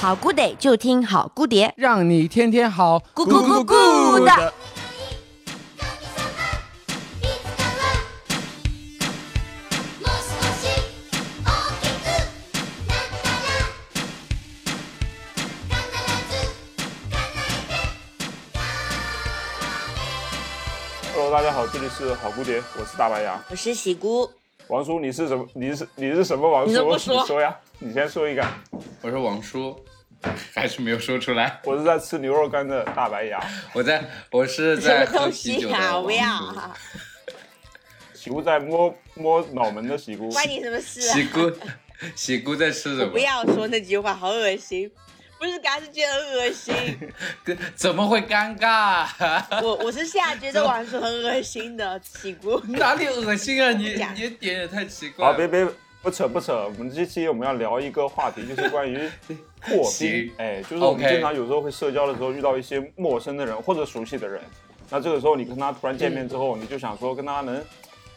好 good day 就听好 good 碟，让你天天好，咕咕咕咕的。好，这里是好蝴蝶，我是大白牙。我是喜姑，王叔，你是什么？你是你是什么王叔？你说呀，你先说一个。我是王叔，还是没有说出来。我是在吃牛肉干的大白牙。我在，我是在喝么东啤酒的西啊？王不要喜姑在摸摸脑门的喜姑。关你什么事啊？喜姑，喜姑在吃什么？不要说那句话，好恶心。不是刚是觉得恶心，怎么会尴尬？我我是现在觉得王叔很恶心的，起锅。哪里恶心啊？你你点也太奇怪好，别别不扯不扯，我们这期我们要聊一个话题，就是关于破冰。哎，就是我们经常有时候会社交的时候遇到一些陌生的人或者熟悉的人，那这个时候你跟他突然见面之后，你就想说跟他能。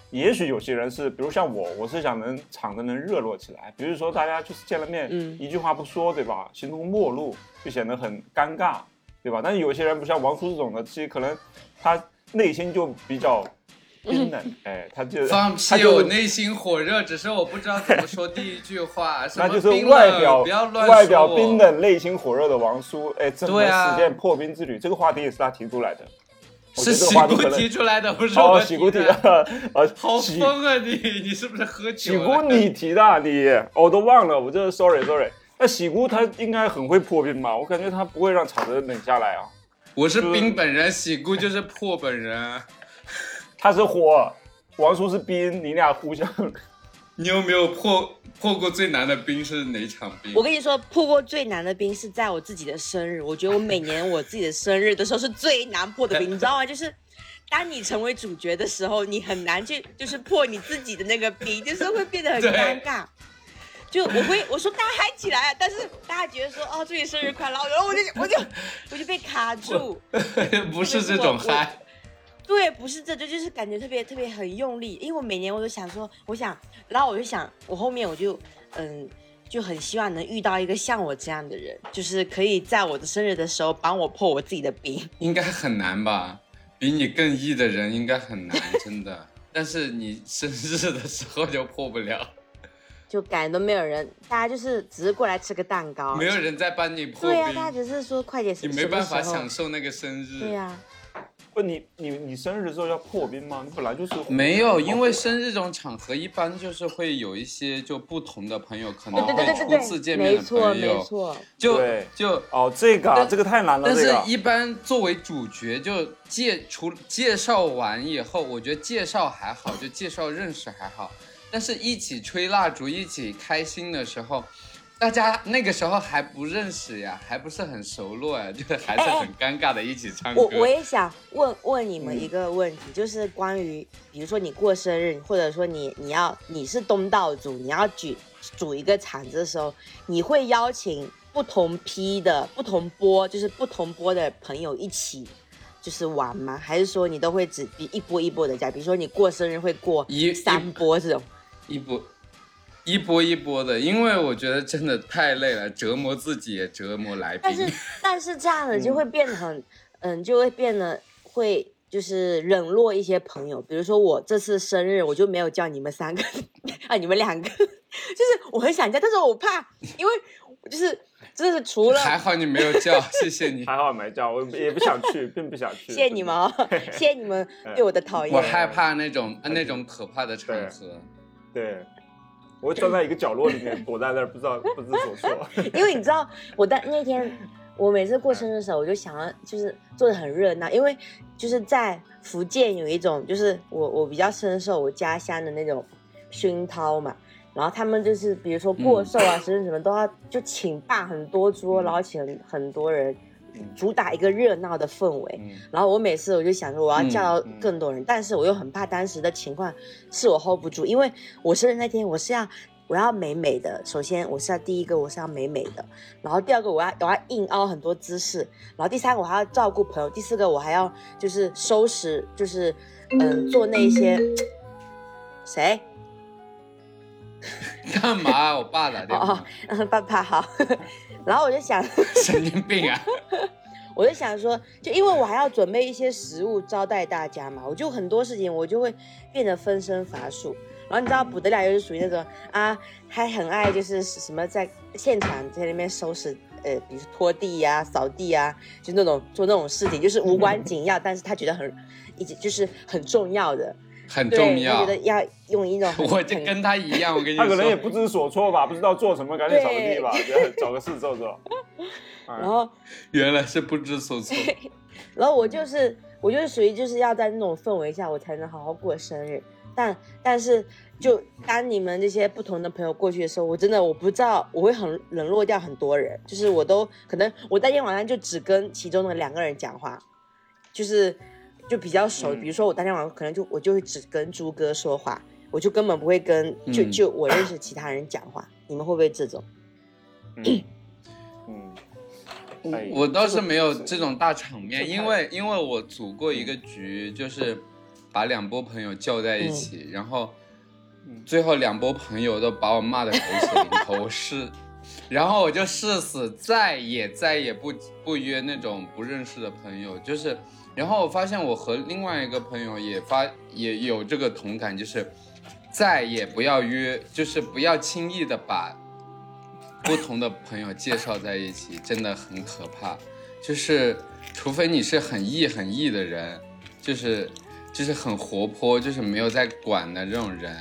也许有些人是，比如像我，我是想能场子能热络起来。比如说大家就是见了面，嗯一句话不说，对吧？形同陌路，就显得很尴尬，对吧？但是有些人不像王叔这种的，其实可能他内心就比较冰冷，哎，他就放屁！他就我内心火热，只是我不知道怎么说第一句话。那就是外表不要乱外表冰冷、内心火热的王叔，哎，怎么实现破冰之旅？这个话题也是他提出来的。是喜姑提出来的，不是喜姑提的。好疯啊你！你是不是喝酒了？喜姑你提的，你我都忘了，我这 sorry sorry。那喜姑她应该很会破冰吧？我感觉她不会让场子冷下来啊。我是冰本人，喜姑就是破本人。他是火，王叔是冰，你俩互相。你有没有破破过最难的冰是哪场冰？我跟你说，破过最难的冰是在我自己的生日。我觉得我每年我自己的生日的时候是最难破的冰，你知道吗？就是当你成为主角的时候，你很难去就是破你自己的那个冰，就是会变得很尴尬。就我会我说大家嗨起来啊，但是大家觉得说哦祝你生日快乐，然后我就我就我就被卡住。不是这种嗨，对，不是这就就是感觉特别特别很用力，因为我每年我都想说，我想，然后我就想，我后面我就嗯，就很希望能遇到一个像我这样的人，就是可以在我的生日的时候帮我破我自己的冰。应该很难吧？比你更 E 的人应该很难，真的。但是你生日的时候就破不了，就感觉都没有人，大家就是只是过来吃个蛋糕，没有人在帮你破对呀、大家，只是说快点，你没办法享受那个生日。对呀、不，你你你生日的时候要破冰吗？你本来就是没有，因为生日这种场合一般就是会有一些就不同的朋友，可能会初次见面的没错朋友，没错，就对就哦，这个啊这个太难了，但是，一般作为主角，就介除介绍完以后，我觉得介绍还好，就介绍认识还好，但是一起吹蜡烛、一起开心的时候，大家那个时候还不认识呀，还不是很熟络呀，就是还是很尴尬的，一起唱歌。我我也想问问你们嗯一个问题，就是关于比如说你过生日，或者说你你要你是东道主，你要举组一个场子的时候，你会邀请不同批的不同波，就是不同波的朋友一起。就是玩吗？还是说你都会只比一波一波的加？比如说你过生日会过一三波这种，一波一波一波的，因为我觉得真的太累了，折磨自己也折磨来宾。但是但是这样的就会变得很，嗯，就会变得会就是冷落一些朋友。比如说我这次生日，我就没有叫你们三个 啊，你们两个，就是我很想叫，但是我怕，因为我就是真的是除了还好你没有叫，谢谢你。还好没叫，我也不想去，并不想去。谢谢你们哦，谢谢你们对我的讨厌。我害怕那种那种可怕的场合。对，我会钻在一个角落里面，躲在那儿，不知道不知所措。因为你知道，我在那天，我每次过生日的时候，我就想要就是做的很热闹，因为就是在福建有一种，就是我我比较深受我家乡的那种熏陶嘛。然后他们就是比如说过寿啊、生日什么都要就请办很多桌，然后请很多人，主打一个热闹的氛围。嗯然后我每次我就想着我要叫到更多人，但是我又很怕当时的情况是我 hold 不住，因为我生日那天我是要我要美美的，首先我是要第一个我是要美美的，然后第二个我要我要硬凹很多姿势，然后第三个我还要照顾朋友，第四个我还要就是收拾就是嗯做那些 谁？干嘛？我爸打电哦话，嗯，爸爸好。然后我就想，神经病啊！我就想说，就因为我还要准备一些食物招待大家嘛，我就很多事情我就会变得分身乏术。然后你知道补得了，又是属于那种啊，还很爱就是什么在现场在那边收拾，呃，比如拖地呀、扫地呀，就那种做那种事情，就是无关紧要，但是他觉得很，一直就是很重要的，对，很重要他觉。得要用一种 我就很跟他一样，我跟你他可能也，不知所措吧，不知道做什么，赶紧找个地吧，找个事做做。哎然后原来是不知所措。然后我就是我就是属于就是要在那种氛围下，我才能好好过生日。但但是就当你们这些不同的朋友过去的时候，我真的我不知道我会很冷落掉很多人，就是我都可能我那天晚上就只跟其中的两个人讲话，就是就比较熟，嗯比如说我当天晚上可能就我就会只跟朱哥说话，我就根本不会跟就嗯就我认识其他人讲话。你们会不会这种？嗯 嗯，哎我倒是没有这种大场面，因为因为我组过一个局，就是把两波朋友叫在一起，然后嗯最后两波朋友都把我骂的狗血淋头，我是，然后我就誓死再也再也不不约那种不认识的朋友，就是，然后我发现我和另外一个朋友也发也有这个同感，就是再也不要约，就是不要轻易的把不同的朋友介绍在一起，真的很可怕。就是除非你是很 E 很 E 的人，就是就是很活泼，就是没有在管的这种人。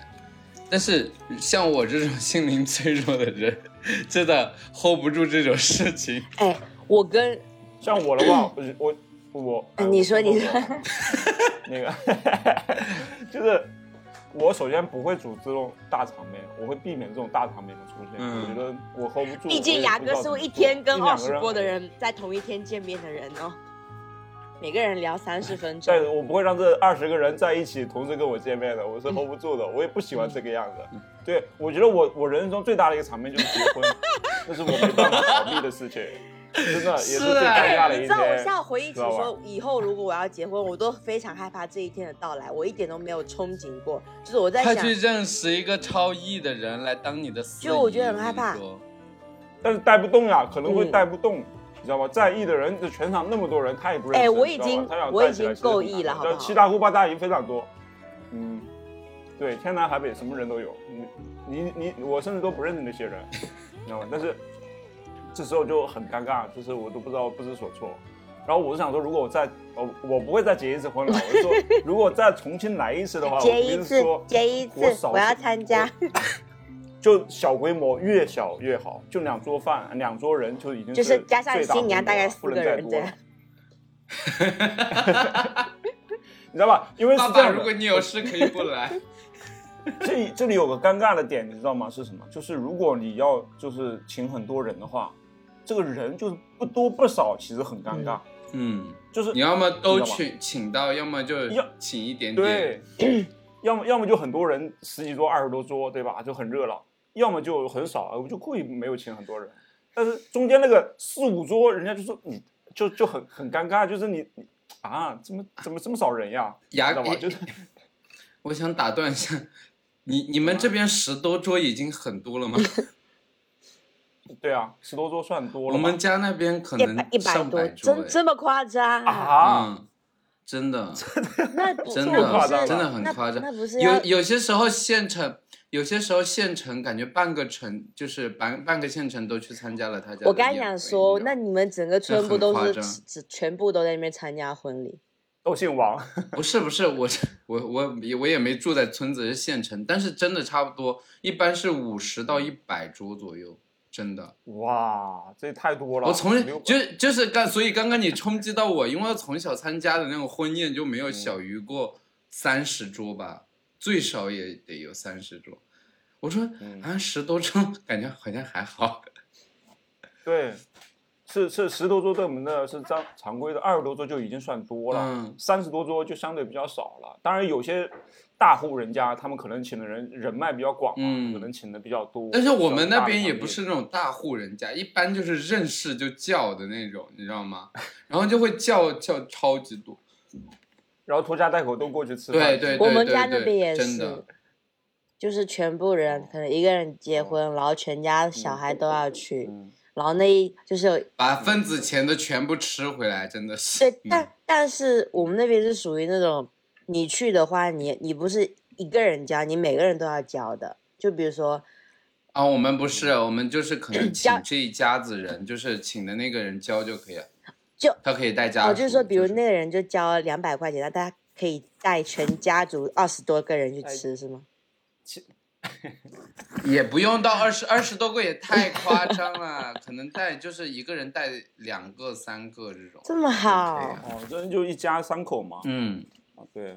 但是像我这种心灵脆弱的人，真的 hold 不住这种事情。哎，我跟像我的话，我我你说你说，那个 就是我首先不会组织这种大场面，我会避免这种大场面的出现。嗯我觉得我 hold 不住。毕竟牙哥是会一天跟二十波的人。人在同一天见面的人哦，每个人聊三十分钟但。我不会让这二十个人在一起同时跟我见面的，我是 hold 不住的，我也不喜欢这个样子。对，我觉得我我人生中最大的一个场面就是结婚，那是我没办法逃避的事情，真的也是最尴尬的一你知道我天。现在回忆起说，以后如果我要结婚，我都非常害怕这一天的到来，我一点都没有憧憬过。就是我在想，快去认识一个超 E 的人来当你的司仪。就我觉得很害怕但是带不动呀，可能会嗯带不动，你知道吗？在意的人，这全场那么多人，他也不认识。哎我已你知道吗经他想我已带起来经够意了好不好七大姑八大姨非常多，嗯，对，天南海北什么人都有。你你你，我甚至都不认识那些人，你知道吗？但是这时候就很尴尬，就是我都不知道不知所措。然后我就想说，如果我再我我不会再结一次婚了，我就说，如果再重新来一次的话，我结一次肯定是说，结一次我，少我要参加。就小规模，越小越好，就两桌饭，两桌人就已经就是加上最新娘大概四个人再多了这样。你知道吧？因为是爸爸，这样的如果你有事可以不来。这里这里有个尴尬的点，你知道吗？是什么？就是如果你要就是请很多人的话，这个人就是不多不少，其实很尴尬。嗯，就是你要么都你知道吗请请到，要么就要请一点点。对，要么要么就很多人，十几桌、二十多桌，对吧？就很热闹；要么就很少，我就故意没有请很多人。但是中间那个四五桌，人家就说你就就很很尴尬，就是你你啊，怎么怎么这么少人呀？牙知道吗？就是 我想打断一下，你你们这边十多桌已经很多了吗？对啊，十多桌算多了。我们家那边可能一百一百多，上百桌哎真这么夸张？啊，嗯，真的真那不是的真的很夸张那不是有有些时候县城，有些时候县城感觉半个城就是半半个县城都去参加了他家的我刚想说，那你们整个村很部都是全部都在那边参加婚礼？都姓王，不是不是，我是我我也我也没住在村子，是县城，但是真的差不多，一般是五十到一百桌左右，真的。哇，这太多了。我从就就是刚，所以刚刚你冲击到我，因为从小参加的那种婚宴就没有小于过三十桌吧，最少也得有三十桌。我说嗯啊，十多桌 感觉好像还好。对，是是十多桌对我们的是常常规的，二十多桌就已经算多了嗯，三十、多桌就相对比较少了。当然有些大户人家，他们可能请的人人脉比较广嘛，嗯可能请的比较多。但是我们那边也不是那种大户人家，一般就是认识就叫的那种，你知道吗？然后就会叫叫超级多。然后拖家带口都过去吃饭。对对对我们对对家那边也是真的。就是全部人可能一个人结婚，然后全家小孩都要去，嗯，然后那一就是把份子钱的全部吃回来，真的是。对，但但是我们那边是属于那种，你去的话，你你不是一个人交，你每个人都要交的。就比如说，啊，我们不是，我们就是可能请这一家子人，就是请的那个人交就可以了，就他可以带家我。哦，就是说，比如那个人就交两百块钱，那大家可以带全家族二十多个人去吃，是吗？也不用到二十二十多个，也太夸张了，可能带就是一个人带两个、三个这种。这么好哦，这就一家三口嘛，嗯，啊，对，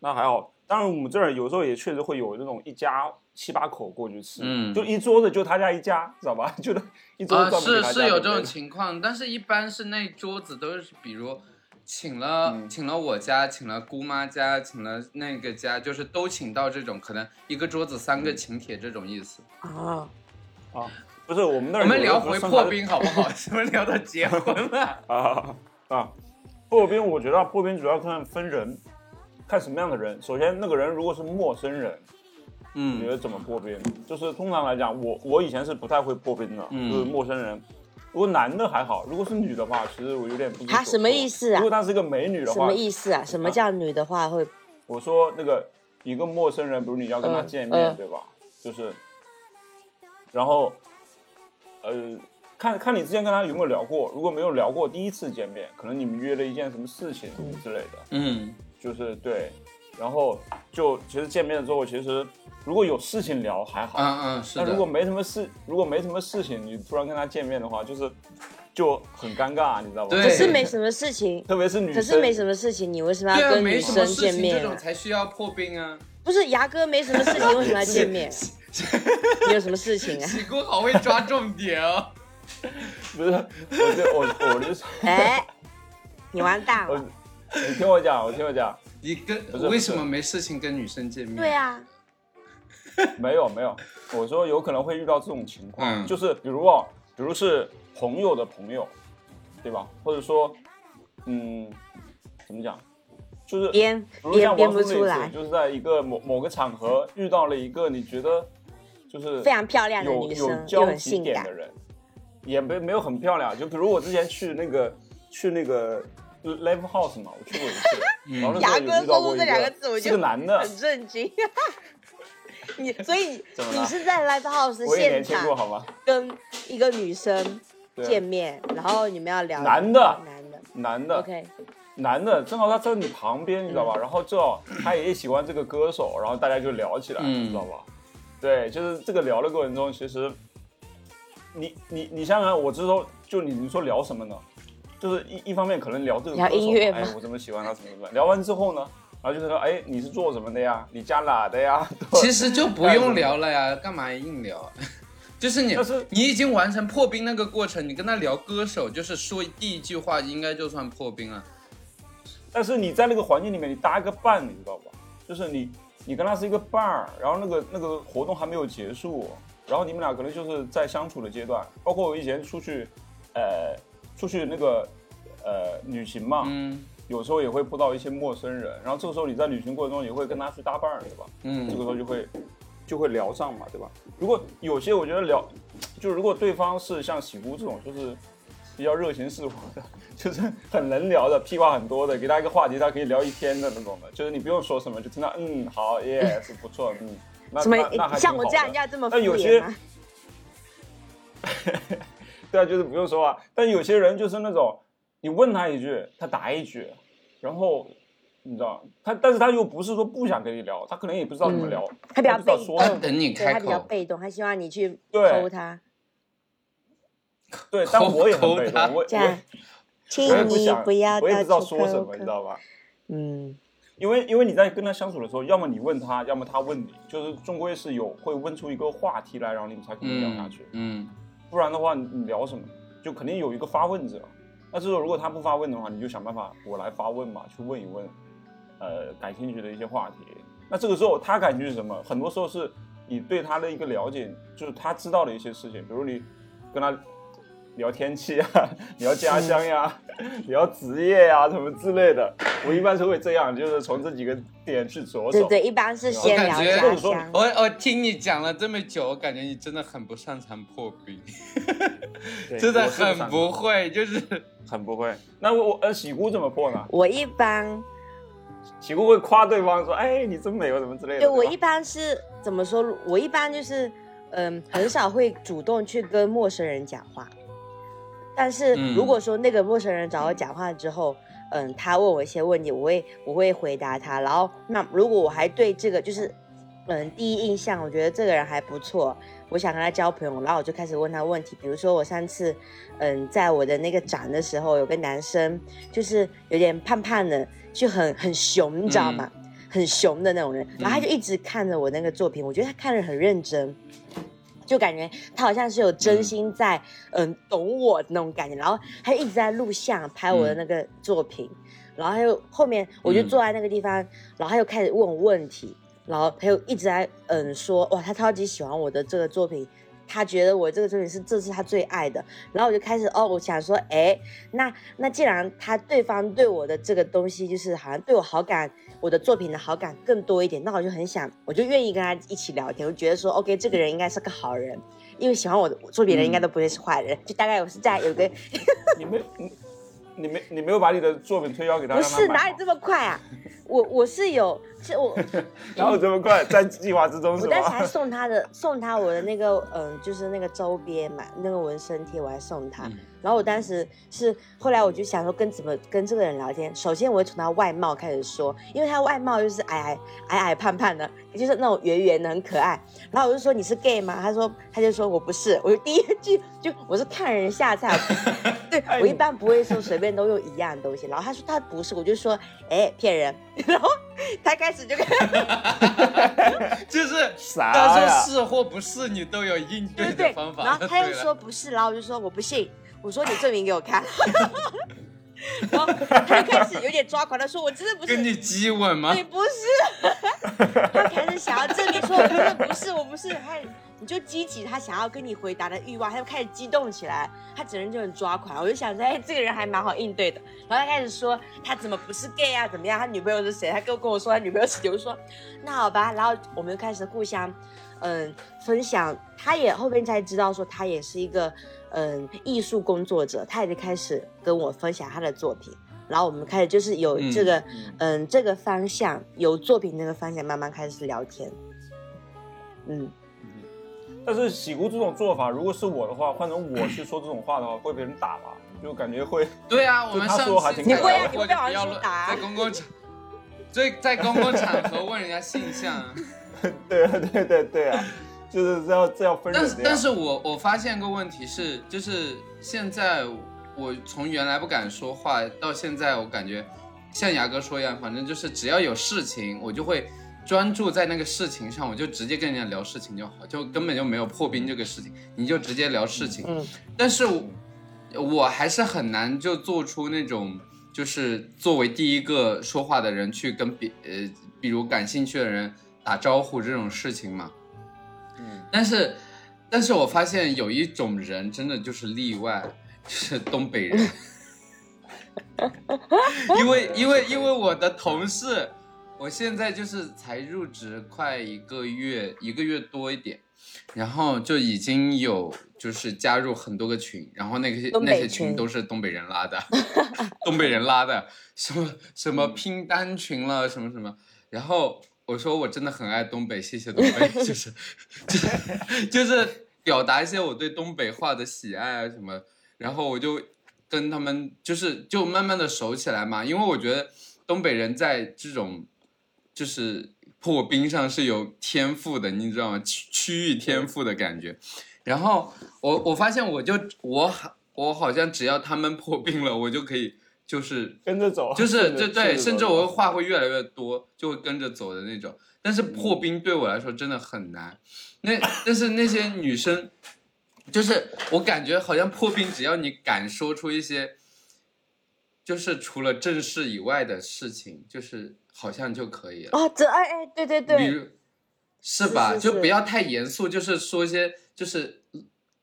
那还好。当然，我们这儿有时候也确实会有那种一家七八口过去吃，嗯就一桌子就他家一家，知道吧？就一桌啊，子是是有这种情况，但是一般是那桌子都是比如。请了，嗯请了我家，请了姑妈家，请了那个家，就是都请到这种，可能一个桌子三嗯个请帖这种意思。啊，啊，不是我们那儿我们聊回破冰好不好？怎么聊到结婚了？啊啊！破冰，我觉得破冰主要看分人，看什么样的人。首先，那个人如果是陌生人，嗯你觉嗯得怎么破冰？就是通常来讲，我我以前是不太会破冰的，嗯就是陌生人。如果男的还好，如果是女的话，其实我有点不。他什么意思啊如果她是个美女的话什么，意思啊？什么叫女的话会？我说那个一个陌生人，比如你要跟他嗯见面，嗯对吧？就是，然后，呃，看看你之前跟他有没有聊过，如果没有聊过，第一次见面，可能你们约了一件什么事情之类的，嗯就是对，然后就其实见面了之后，其实如果有事情聊还好，嗯嗯，是的。那如果没什么事，如果没什么事情，你突然跟他见面的话，就是就很尴尬，你知道吧？对可是没什么事情，特别是女生，可是没什么事情，你为什么对啊，要跟女什么生事情，这见面啊？种才需要破冰啊。不是牙哥没什么事情，为什么要见面？你 有什么事情啊？喜姑好会抓重点哦。不是，我就我我就是 哎，你完蛋我了。，你听我讲，我听我讲，你跟为什么没事情跟女生见面？对啊，没有没有，我说有可能会遇到这种情况，嗯就是比如哦，比如是朋友的朋友，对吧？或者说，嗯，怎么讲？就是比编如像编编不出来次，，就是在一个某某个场合遇到了一个你觉得就是非常漂亮的有有女生，有交很性感集点的。人，也没没有很漂亮。就比如我之前去那个去那个 live house 嘛，我去过一次，牙有哥说出这两个字，我是就个男的，很震惊。你所以 你是在 live house 现场好吗？跟一个女生见面，然后你们要聊男的男的男的，OK，男的，正好他在你旁边，你知道嗯吧？然后正好他也喜欢这个歌手，然后大家就聊起来，嗯你知道吧？对，就是这个聊的过程中，其实你你你想想，我这时候就你你说聊什么呢？就是一一方面可能聊这个聊歌手音乐吗哎，我怎么喜欢他，怎么怎么。聊完之后呢，然后就是说，哎，你是做什么的呀？你家哪的呀？其实就不用聊了呀，干嘛硬聊？就是你是，你已经完成破冰那个过程，你跟他聊歌手，就是说第一句话，应该就算破冰了。但是你在那个环境里面，你搭一个伴，你知道吧？就是你你跟他是一个伴儿，然后那个那个活动还没有结束，然后你们俩可能就是在相处的阶段。包括我以前出去，呃，出去那个呃旅行嘛，嗯有时候也会碰到一些陌生人，然后这个时候你在旅行过程中也会跟他去搭伴儿，对吧？嗯这个嗯时候就会就会聊上嘛，对吧？如果有些我觉得聊，就如果对方是像喜姑这种，就是比较热情似火的，就是很能聊的，屁话很多的，给他一个话题，他可以聊一天的那种的，就是你不用说什么，就听到嗯好耶是 不错嗯，那什么那那像我这样要这么有些？对啊，就是不用说话。但有些人就是那种，你问他一句，他答一句，然后你知道他，但是他又不是说不想跟你聊，他可能也不知道怎么聊，他比较不知道被他说什么。等你开口他比较，被动，他希望你去对抠他，对，但我也很抠他被动，我这样我，请我也不你想，不要我也不知道说什么，你知道吧？嗯，因为因为你在跟他相处的时候，要么你问他，要么他问你，就是终归是有会问出一个话题来，然后你们才可能聊下嗯去。嗯不然的话，你聊什么？就肯定有一个发问者。那这时候如果他不发问的话，你就想办法我来发问嘛，去问一问，呃，感兴趣的一些话题。那这个时候他感兴趣什么？很多时候是你对他的一个了解，就是他知道的一些事情，比如你跟他聊天气啊，聊家乡呀，聊职业呀什么之类的。我一般是会这样，就是从这几个点去着手。对对，一般是先聊家乡。我我听你讲了这么久，我感觉你真的很不擅长破冰，对 真的很不会，就是很不会。那我呃，喜姑怎么破呢？我一般喜姑会夸对方说：“哎，你真美或，什么之类的。”吧对我一般是怎么说？我一般就是嗯，很少会主动去跟陌生人讲话。但是嗯如果说那个陌生人找我讲话之后，嗯，他问我一些问题，我会我会回答他。然后那如果我还对这个就是嗯第一印象，我觉得这个人还不错，我想跟他交朋友，然后我就开始问他问题。比如说我上次嗯在我的那个展的时候，有个男生就是有点胖胖的，就很很熊，你知道吗？很熊的那种人，然后他就一直看着我那个作品，我觉得他看得很认真，就感觉他好像是有真心在嗯懂我那种感觉，然后他一直在录像拍我的那个作品，然后他又后面我就坐在那个地方，然后他又开始问我问题，然后他又一直在嗯说哇他超级喜欢我的这个作品。他觉得我这个作品是这是他最爱的，然后我就开始哦，我想说，哎，那那既然他对方对我的这个东西就是好像对我好感，我的作品的好感更多一点，那我就很想，我就愿意跟他一起聊天，我觉得说，OK，这个人应该是个好人，因为喜欢我的作品的人应该都不会是坏人，就大概我是在有个 你没你你没你没有把你的作品推销给他，不是哪里这么快啊，我我是有是我 然后这么快在计划之中是我当时还？送他的送他我的那个嗯，就是那个周边嘛，那个纹身贴我还送他。嗯然后我当时是后来我就想说跟怎么跟这个人聊天，首先我会从他外貌开始说，因为他外貌就是矮矮矮矮胖胖的，就是那种圆圆的很可爱。然后我就说你是 gay 吗？他说他就说我不是，我就第一句就我是看人下菜，对我一般不会说随便都用一样的东西。然后他说他不是，我就说哎骗人，然后 他开始就跟。就是啥他说是或不是，你都有应对的方法。然后 他又说不是，然后我就说我不信，我说你证明给我看。然后他就开始有点抓狂，他说我真的不是，跟你激吻吗？你不是，他开始想要证明说我真的不是，我不是，他你就激起他想要跟你回答的欲望，他就开始激动起来，他整个人就很抓狂。我就想说，哎，这个人还蛮好应对的。然后他开始说他怎么不是 gay 啊，怎么样？他女朋友是谁？他跟跟我说他女朋友是谁，我说那好吧。然后我们就开始互相嗯分享，他也后面才知道说他也是一个嗯艺术工作者，他也就开始跟我分享他的作品。然后我们开始就是有这个嗯嗯这个方向，有作品那个方向慢慢开始聊天。嗯，但是喜姑这种做法，如果是我的话，换成我去说这种话的话，会被人打吧？就感觉会。对啊，我们他上说还挺你会啊你，会被网就不要乱友打在公共场，在在公共场合问人家性向。对啊，对对对啊，就是这样这样分。但是但是我我发现个问题是，就是现在我从原来不敢说话，到现在我感觉像牙哥说一样，反正就是只要有事情，我就会专注在那个事情上，我就直接跟人家聊事情就好，就根本就没有破冰这个事情，你就直接聊事情。嗯，但是我我还是很难就做出那种。就是作为第一个说话的人去跟别呃，比如感兴趣的人打招呼这种事情嘛，嗯，但是，但是我发现有一种人真的就是例外，就是东北人。因为因为因为我的同事，我现在就是才入职快一个月，一个月多一点，然后就已经有就是加入很多个群，然后那些那些群群都是东北人拉的，东北人拉的，什么什么拼单群了，什么什么，然后我说我真的很爱东北，谢谢东北，就是就 是就是表达一些我对东北话的喜爱啊什么，然后我就跟他们就是就慢慢的熟起来嘛，因为我觉得东北人在这种就是破冰上是有天赋的，你知道吗？区区域天赋的感觉。然后我我发现我就我好我好像只要他们破冰了，我就可以就是跟着走，就 是对对，甚至我会会话会越来越多，就会跟着走的那种。但是破冰对我来说真的很难。那但是那些女生，就是我感觉好像破冰，只要你敢说出一些，就是除了正事以外的事情，就是好像就可以了。哦，这哎哎，对对比对，如是吧？是是就不要太严肃，就是说一些就是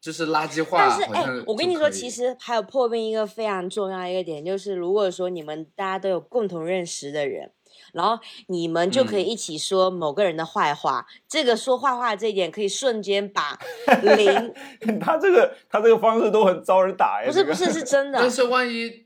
就是垃圾话，但是哎，我跟你说，其实还有破冰一个非常重要的一个点，就是如果说你们大家都有共同认识的人，然后你们就可以嗯一起说某个人的坏话，这个说坏话这一点可以瞬间把 零他这个他这个方式都很招人打哎。不是不是是真的 但，是万一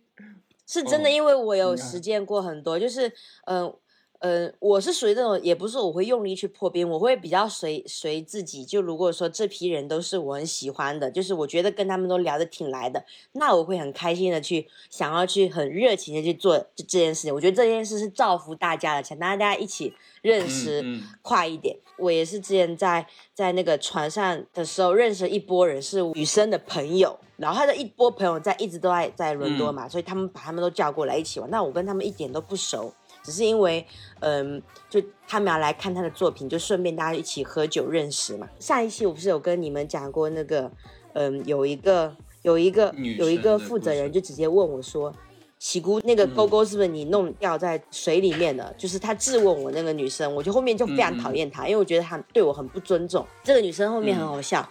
是真的，哦因为我有实践过很多，就是嗯。呃呃，我是属于那种，也不是我会用力去破冰，我会比较随随自己。就如果说这批人都是我很喜欢的，就是我觉得跟他们都聊得挺来的，那我会很开心的去想要去很热情的去做这这件事情。我觉得这件事是造福大家的，想大家一起认识快一点。我也是之前在在那个船上的时候认识一波人，是女生的朋友，然后他的一波朋友在一直都在在伦敦嘛，所以他们把他们都叫过来一起玩。那我跟他们一点都不熟，只是因为嗯，就他们要来看他的作品，就顺便大家一起喝酒认识嘛。上一期我不是有跟你们讲过那个，嗯，有一个有一个有一个负责人就直接问我说。喜姑那个勾勾是不是你弄掉在水里面的？就是他质问我那个女生，我就后面就非常讨厌她，因为我觉得她对我很不尊重。这个女生后面很好笑，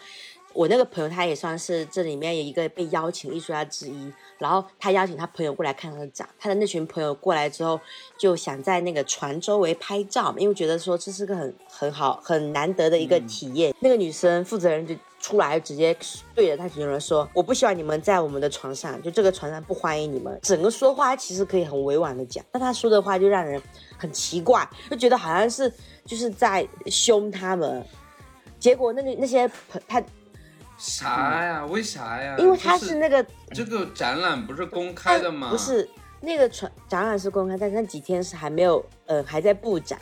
我那个朋友他也算是这里面有一个被邀请艺术家之一，然后他邀请他朋友过来看他的展，他的那群朋友过来之后就想在那个船周围拍照，因为觉得说这是个很很好很难得的一个体验。那个女生负责人就出来直接对着他群人说：“我不希望你们在我们的船上，就这个船上不欢迎你们。”整个说话其实可以很委婉的讲，但他说的话就让人很奇怪，就觉得好像是就是在凶他们。结果那个那些朋他，啥呀？为啥呀？因为他是那个这个展览不是公开的吗？不，是那个传展览是公开，但是那几天是还没有，呃，还在布展。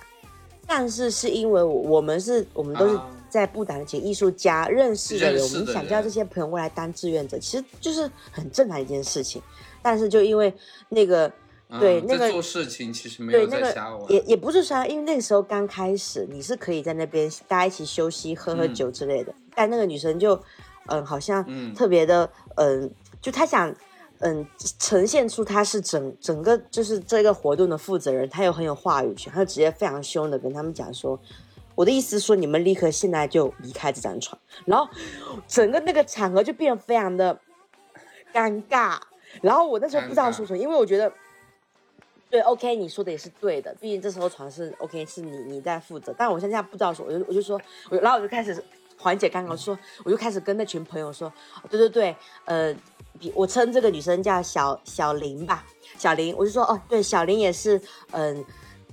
但是是因为我我们是我们都是啊在布展请艺术家认识的人，我们想叫这些朋友过来当志愿者，其实就是很正常一件事情。但是就因为那个嗯对那个做事情其实没有那个在瞎玩，也也不是说，因为那个时候刚开始，你是可以在那边大家一起休息、喝喝嗯酒之类的。但那个女生就，嗯，好像嗯特别的，嗯，就他想，嗯，呈现出他是整整个就是这个活动的负责人，他又很有话语权，他就直接非常凶的跟他们讲说。我的意思是说，你们立刻现在就离开这张床，然后整个那个场合就变得非常的尴尬。然后我那时候不知道说什么，因为我觉得对，OK，你说的也是对的，毕竟这时候床是 OK，是你你在负责。但我现在不知道说，我就我就说，我然后我就开始缓解尴尬，说我就开始跟那群朋友说，对对对，呃，我称这个女生叫小小林吧，小林，我就说哦，对，小林也是，嗯、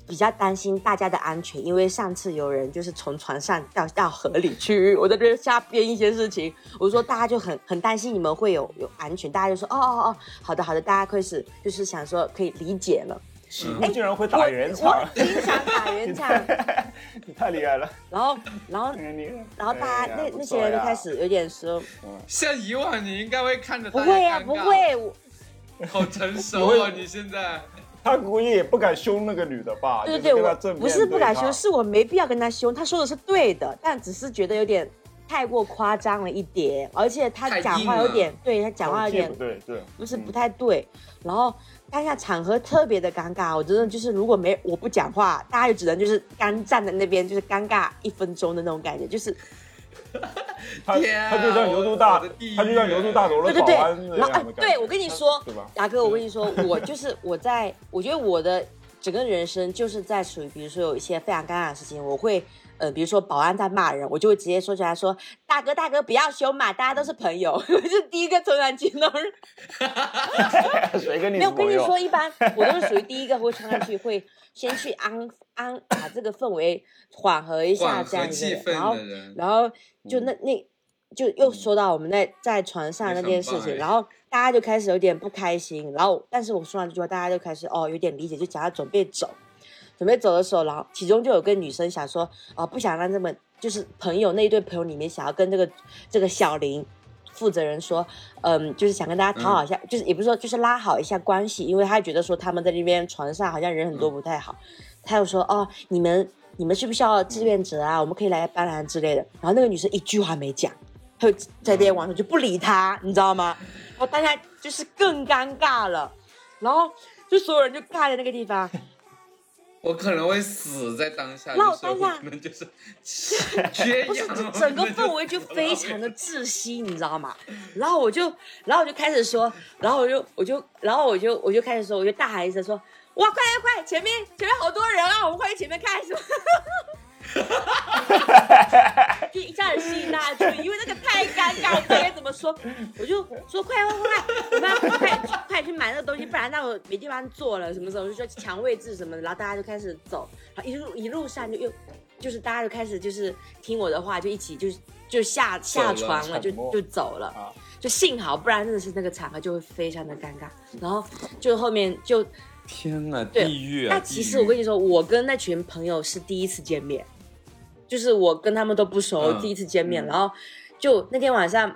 比较担心大家的安全，因为上次有人就是从船上掉到河里去，我在这边瞎编一些事情。我说大家就很很担心你们会有有安全，大家就说哦哦哦，好的好的，大家开始就是想说可以理解了。喜姑竟然会打圆场，经常打圆场，你太厉害了。然后然后然后大家、哎那那些人就开，始有点说像以往你应该会看着大不会呀、不，会，我好成熟啊！你现在。他估计也不敢凶那个女的吧？对对对，我不是不敢凶，是我没必要跟他凶，他说的是对的，但只是觉得有点太过夸张了一点，而且他太讲话有点，对他讲话有点不对，对，不是不太对，然后当下场合特别的尴尬，我真的就是如果没我不讲话，大家就只能就是干站在那边，就是尴尬一分钟的那种感觉，就是 他他就像牛肚大他就像牛肚大楼的对对对保安那，然后哎对我跟你说达哥，我跟你说，我就是我在，我觉得我的整个人生就是在属于，比如说有一些非常尴尬的事情，我会。呃，比如说保安在骂人，我就会直接说出来说：“大哥，大哥，不要凶嘛，大家都是朋友。”我就第一个突然激动，谁跟你没有跟你说，一般我都是属于？第一个会冲上去，会先去安安把这个氛围缓和一下缓这样子然后然后就嗯。那那就又说到我们在在船上那件事情，然后。大家就开始有点不开心，然后但是我说完这句话，大家就开始哦有点理解，就讲要准备走，准备走的时候，然后其中就有个女生想说啊、不想让这么就是朋友那一对朋友里面想要跟这个这个小林。负责人说，嗯，就是想跟大家讨好一下，就是也不是说，就是拉好一下关系，因为他觉得说他们在那边船上好像人很多不太好，他又说哦，你们你们需不需要志愿者啊？我们可以来帮忙之类的。然后那个女生一句话没讲，她就在那边玩，就不理他，你知道吗？然后大家就是更尴尬了，然后就所有人就尬在那个地方。我可能会死在当下，那我当下可能就是 缺不是，整个氛围就非常的窒息，你知道吗？然后我就，然后我就开始说，然后我就我就然后我就我就开始说，我就大喊一声说：“哇，快快快，前面前面好多人啊，我们快去前面看什么？” 就一下子吸引大家注意，因为那个太尴尬，我不知道该怎么说，我就说快快快，我们要快快去买那个东西，不然那我没地方坐了，什么时候我就说抢位置什么的，然后大家就开始走，然后一路一路上就又就是大家就开始就是听我的话，就一起就是就下下船了，就就走了。啊，就幸好，不然真的是那个场合就会非常的尴尬。然后就后面就，天呐，地狱啊！那其实我跟你说，我跟那群朋友是第一次见面，就是我跟他们都不熟，嗯第一次见面。嗯然后就那天晚上，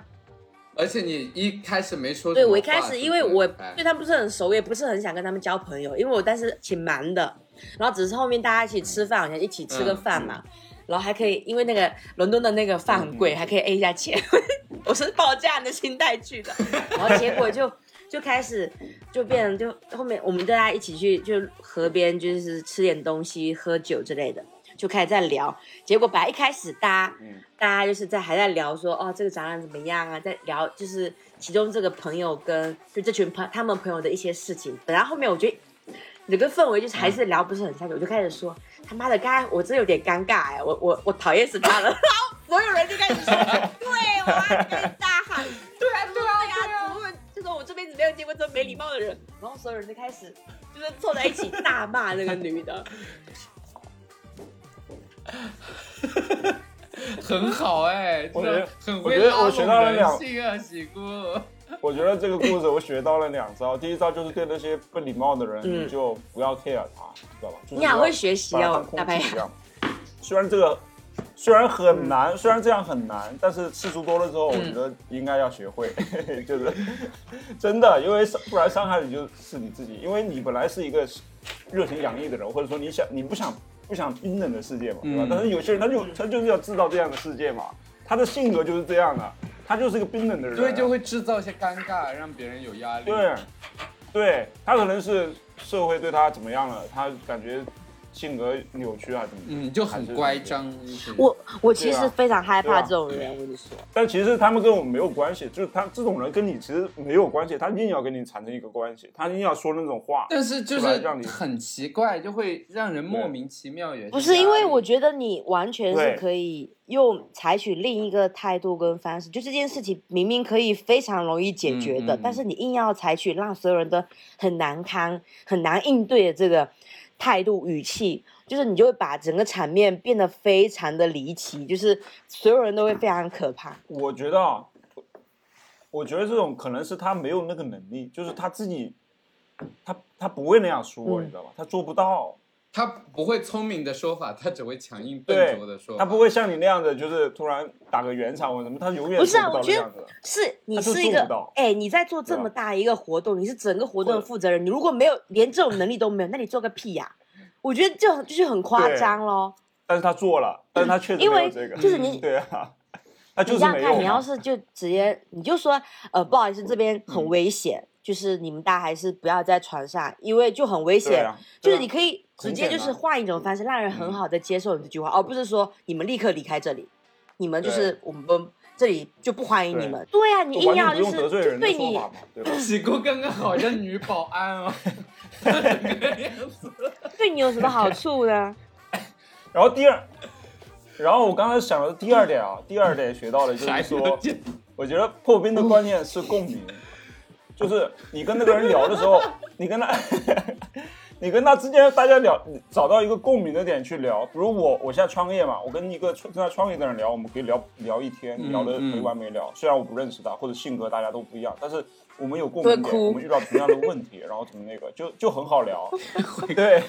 而且你一开始没说对，我一开始，因为我对他们不是很熟，我也不是很想跟他们交朋友，因为我当时挺忙的。然后只是后面大家一起吃饭，好像一起吃个饭嘛。然后还可以，因为那个伦敦的那个饭很贵，还可以 A 一下钱。我是抱这样的心态去的，然后结果就就开始就变成就后面我们大家一起去就河边就是吃点东西、喝酒之类的，就开始在聊。结果本来一开始大家、嗯大家就是在还在聊说哦这个展览怎么样啊，在聊就是其中这个朋友跟就这群朋他们朋友的一些事情。本来后面我觉得整个氛围就是还是聊不是很下去，我就开始说他妈的，刚刚我真的有点尴尬哎，我我我讨厌死他了。然后所有人就开始说，对，我要跟你大喊，对啊对啊对啊，怎么会？这种我这辈子没有见过这么没礼貌的人。然后所有人就开始就是凑在一起大骂那个女的。很好哎，我觉得我觉得很会拉我学到了拢人两性啊，喜姑。我觉得这个故事我学到了两招，第一招就是对那些不礼貌的人，嗯你就不要 care 他，知道吧？就是你好会学习哦大白。虽然这个虽然很难，虽然这样很难，但是次数多了之后，我觉得应该要学会，就是真的，因为伤不然伤害你就是你自己，因为你本来是一个热情洋溢的人，或者说你想你不想不想冰冷的世界嘛，对吧？嗯但是有些人他就他就是要制造这样的世界嘛，他的性格就是这样的，他就是个冰冷的人，对，就会制造一些尴尬，让别人有压力。对，对他可能是社会对他怎么样了，他感觉性格扭曲啊，怎么？嗯，就很乖张。我我其实非常害怕这种人，我跟你说。但其实他们跟我们没有关系，就是他这种人跟你其实没有关系，他硬要跟你产生一个关系，他硬要说那种话。但是就是让你很奇怪，就会让人莫名其妙也。不是因为我觉得你完全是可以用采取另一个态度跟方式，就这件事情明明可以非常容易解决的，嗯嗯但是你硬要采取让所有人都很难堪、很难应对的这个态度语气，就是你就会把整个场面变得非常的离奇，就是所有人都会非常可怕。我觉得啊，我觉得这种可能是他没有那个能力，就是他自己，他他不会那样说，嗯你知道吧？他做不到，他不会聪明的说法，他只会强硬笨拙的说法。他不会像你那样的，就是突然打个圆场或者什么，他永远不是啊我觉得。是你是一个哎、你在做这么大一个活动，你是整个活动的负责人，你如果没有连这种能力都没有，那你做个屁呀、我觉得就就是很夸张咯。但是他做了，但是他确实因为没有这个，就是你 对啊，他就你这样看，是没有。你要是就直接你就说，呃，不好意思，这边很危险，就是你们大家还是不要在船上，因为就很危险。啊，啊就是你可以直接就是换一种方式，让人很好的接受你这句话，而不是说你们立刻离开这里，你们就是我们这里就不欢迎你们。对呀、你硬要就是得罪就对你？喜姑刚刚好像女保安哦，这个样子。对你有什么好处呢？然后第二，然后我刚才想的第二点啊，第二点学到了就是说，我觉得破冰的关键是共鸣，就是你跟那个人聊的时候，你跟他，你跟他之间大家聊，找到一个共鸣的点去聊。比如我，我现在创业嘛，我跟一个正在创业的人聊，我们可以聊聊一天，嗯聊的没完没了。虽然我不认识他，或者性格大家都不一样，但是我们有共鸣点，我们遇到同样的问题，然后怎么那个，就就很好聊。对，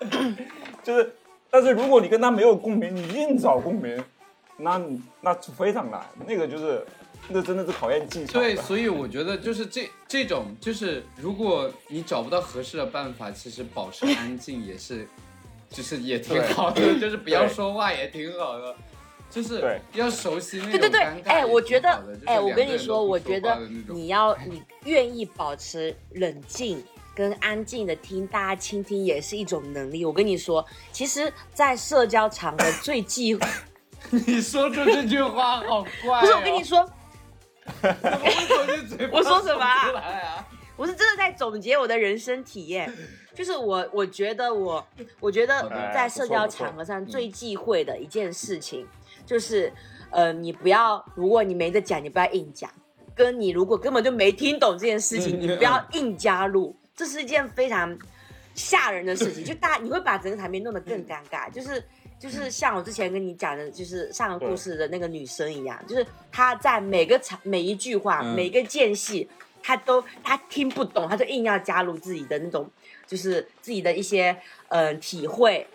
就是，但是如果你跟他没有共鸣，你硬找共鸣，那那是非常难，那个就是，那真的是考验技巧。对，所以我觉得就是这这种，就是如果你找不到合适的办法，其实保持安静也是，就是也挺好的，就是不要说话也挺好的，就是对要熟悉那对对对种尴，尬哎，我觉得哎，我跟你说，我觉得你要你愿意保持冷静，跟安静的听，大家倾听也是一种能力。我跟你说，其实，在社交场合最忌，你说出这句话好怪、哦。是我跟你，说，我说什么？啊？我是真的在总结我的人生体验，就是我我觉得我我觉得在社交场合上最忌讳的一件事情，就是呃，你不要，如果你没得讲，你不要硬讲；跟你如果根本就没听懂这件事情，嗯你不要硬加入，这是一件非常吓人的事情，就大你会把整个场面弄得更尴尬，就是。就是像我之前跟你讲的，就是上个故事的那个女生一样，就是她在每个场每一句话、嗯每一个间隙，她都她听不懂，她就硬要加入自己的那种，就是自己的一些嗯、呃体会。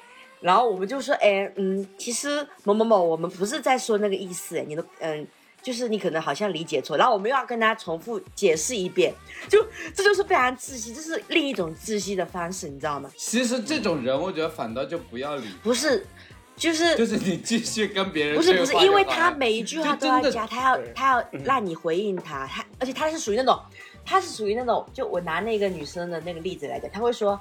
然后我们就说，哎，嗯，其实某某某，我们不是在说那个意思，哎，你的嗯，就是你可能好像理解错。然后我们又要跟大家重复解释一遍，就这就是非常窒息，这是另一种窒息的方式，你知道吗？其实这种人，我觉得反倒就不要理，不是，就是就是你继续跟别人不是不是，因为他每一句话都要加，他要他要让你回应他，他而且他是属于那种，他是属于那种，就我拿那个女生的那个例子来讲，他会说，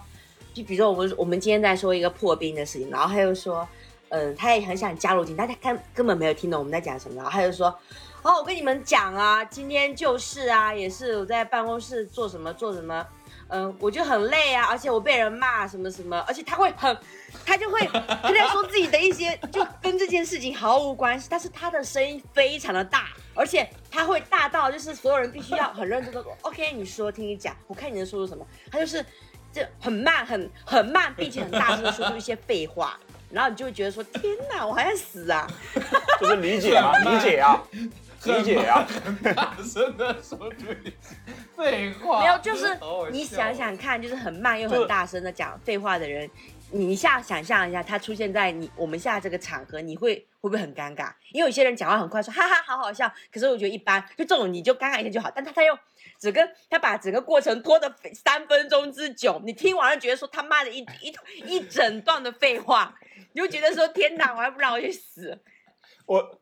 就比如说我们我们今天在说一个破冰的事情，然后他又说，嗯，他也很想加入进，但他根根本没有听懂我们在讲什么，然后他就说。哦，我跟你们讲啊，今天就是啊，也是我在办公室做什么做什么，嗯，我就很累啊，而且我被人骂什么什么，而且他会很，他就会他在说自己的一些就跟这件事情毫无关系，但是他的声音非常的大，而且他会大到就是所有人必须要很认真的说，OK，你说，听你讲，我看你能说出什么，他就是就很慢，很很慢，并且很大声的说出一些废话，然后你就会觉得说，天哪，我还在死啊！就是理解啊，理解啊，理解啊。大声的说对废话，没有，就是你想想看，就是很慢又很大声的讲废话的人，你一下想象一下，他出现在你我们现在这个场合，你会会不会很尴尬？因为有些人讲话很快，说哈哈好好笑，可是我觉得一般，就这种你就尴尬一下就好。但他他又整个他把整个过程拖的三分钟之久，你听完了觉得说他妈的一一一整段的废话，你就觉得说天哪，我还不让我去死。我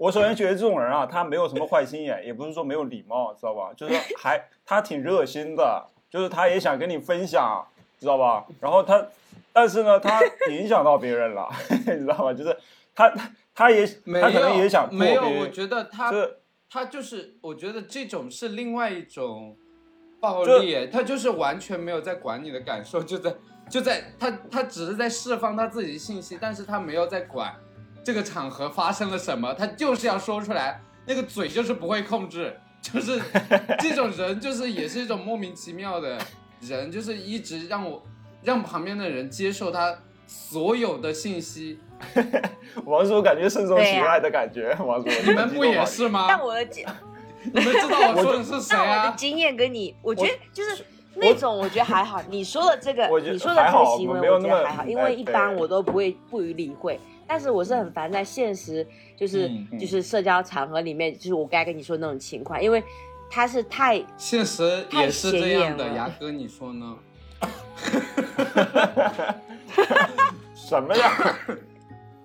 我首先觉得这种人啊，他没有什么坏心眼，也不是说没有礼貌，知道吧？就是还他挺热心的，就是他也想跟你分享，知道吧？然后他，但是呢，他影响到别人了，你知道吧？就是他他他也没他可能也想没有，我觉得他这他就是，我觉得这种是另外一种暴就力，他就是完全没有在管你的感受，就在就在他他只是在释放他自己的信息，但是他没有在管这个场合发生了什么，他就是要说出来，那个嘴就是不会控制，就是这种人就是也是一种莫名其妙的人，就是一直让我让旁边的人接受他所有的信息，王叔感觉深受喜对呀爱的感觉，王叔你们不也？是吗？但我的经 你们知道我说的是谁啊我的啊？经验跟你，我觉得就是那种，我觉得还好。你说的这个我觉，得你说的这个行为，我没有那么我觉得还好，因哎为一般我都不会不予理会。但是我是很烦在现实，就是嗯嗯就是社交场合里面，就是我该跟你说那种情况，因为他是太现实也是这样的，牙哥，你说呢？什么呀？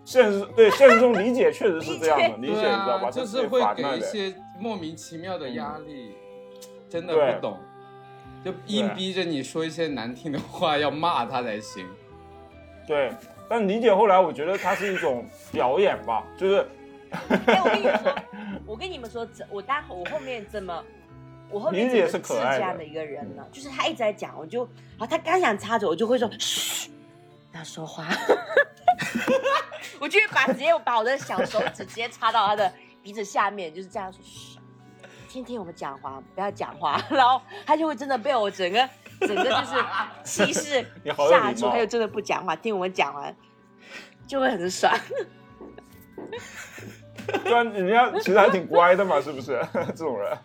现实对现实中理解确实是这样的，理解对你知道吧？啊，就是会给一些莫名其妙的压力，真的不懂，就硬逼着你说一些难听的话，要骂他才行。对，但理解后来我觉得它是一种表演吧，就是哎，我跟你们说，我跟你们说，怎我待会我后面怎么，我后面怎么是这样的。一个人呢？就是他一直在讲，我就，然后他刚想插嘴，我就会说嘘，不要说话，我就会把直接把我的小手指直接插到他的鼻子下面，就是这样说嘘，听听我们讲话，不要讲话，然后他就会真的被我整个整个就是气势 你好吓住，貌他又真的不讲话，听我们讲完就会很爽。虽然人家其实还挺乖的嘛，是不是？这种人，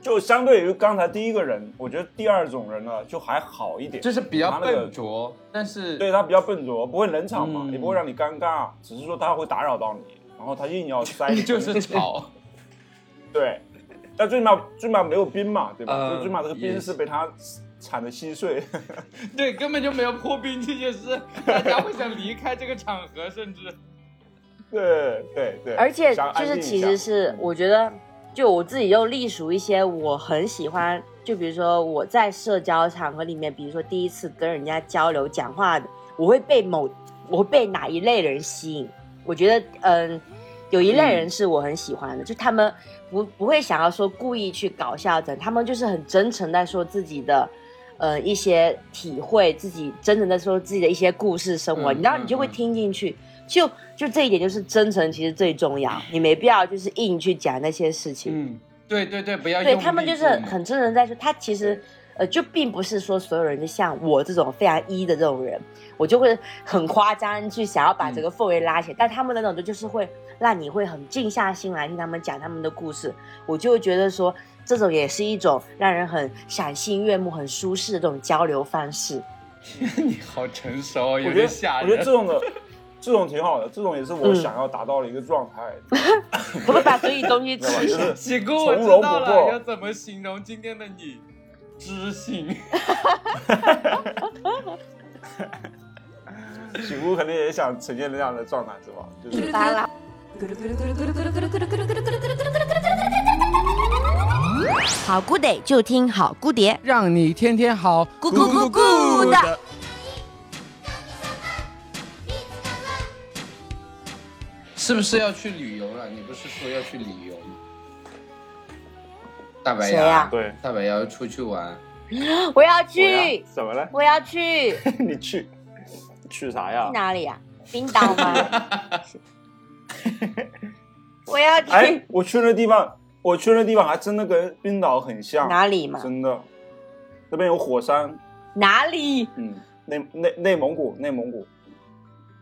就相对于刚才第一个人，我觉得第二种人呢就还好一点，就是比较他那个笨拙，但是对他比较笨拙，不会冷场嘛，嗯也不会让你尴尬，只是说他会打扰到你，然后他硬要塞你 就是吵。对，但最起码最起码没有冰嘛，对吧？最起码这个冰是被他铲的稀碎。对，根本就没有破冰这件事，大家会想离开这个场合，甚至对对对，而且就是其实是我觉得就我自己又隶属一些我很喜欢，就比如说我在社交场合里面，比如说第一次跟人家交流讲话的，我会被某我会被哪一类人吸引？我觉得，嗯，有一类人是我很喜欢的，就他们不不会想要说故意去搞笑的，他们就是很真诚在说自己的。呃，一些体会，自己真诚的说自己的一些故事生活，嗯你然后你就会听进去，就就这一点就是真诚，其实最重要，你没必要就是硬去讲那些事情。嗯，对对对，不要对他们就是很真诚在说，他其实呃就并不是说所有人就像我这种非常一的这种人，我就会很夸张去想要把这个氛围拉起来，但他们的那种就是会让你会很静下心来听他们讲他们的故事，我就会觉得说这种也是一种让人很赏心悦目、很舒适的这种交流方式。你好成熟哦，有我觉得点吓我觉得。这种的，这种挺好的，这种也是我嗯想要达到的一个状态。不会把所有东西知道吧？吃下。就是喜姑，我知从容道了，不迫要怎么形容今天的你？知性。醒悟肯定也想呈现那样的状态，是吧？就是好姑得就听好姑爹，让你天天好，咕咕咕咕的。是不是要去旅游了？你不是说要去旅游吗？大白牙，对，大白牙要出去玩，我要去，怎么了？我要去，你去去啥呀去？哪里呀、冰岛吗？我要去、哎，我去那地方，我去那地方还真的跟冰岛很像，哪里嘛？真的。那边有火山，哪里？嗯，内内内蒙古，内蒙古，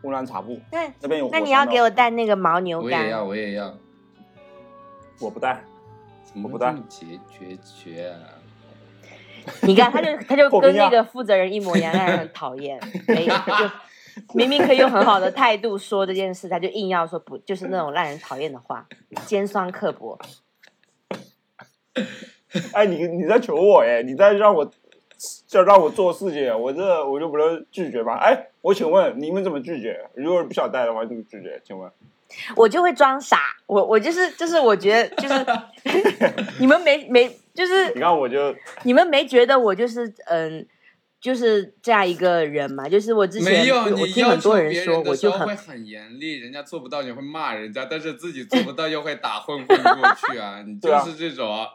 乌兰察布那那边有火山。那你要给我带那个牦牛我也要，我也要。我不带，怎么我不带决决绝啊？你看他就他就跟那个负责人一模一样，让人很讨厌。没就明明可以用很好的态度说这件事，他就硬要说不，就是那种让人讨厌的话，尖酸刻薄。哎，你你在求我哎，你在让我，就让我做事情，我这我就不能拒绝吗？哎，我请问你们怎么拒绝？如果不想带的话，怎么拒绝？请问？我就会装傻，我我就是就是我觉得就是 你们没没就是你看我就你们没觉得我就是嗯就是这样一个人嘛？就是我之前没有，我你要听很多人说，我就很会很严厉，人家做不到你会骂人家，但是自己做不到又会打混混过去啊！你 就是这种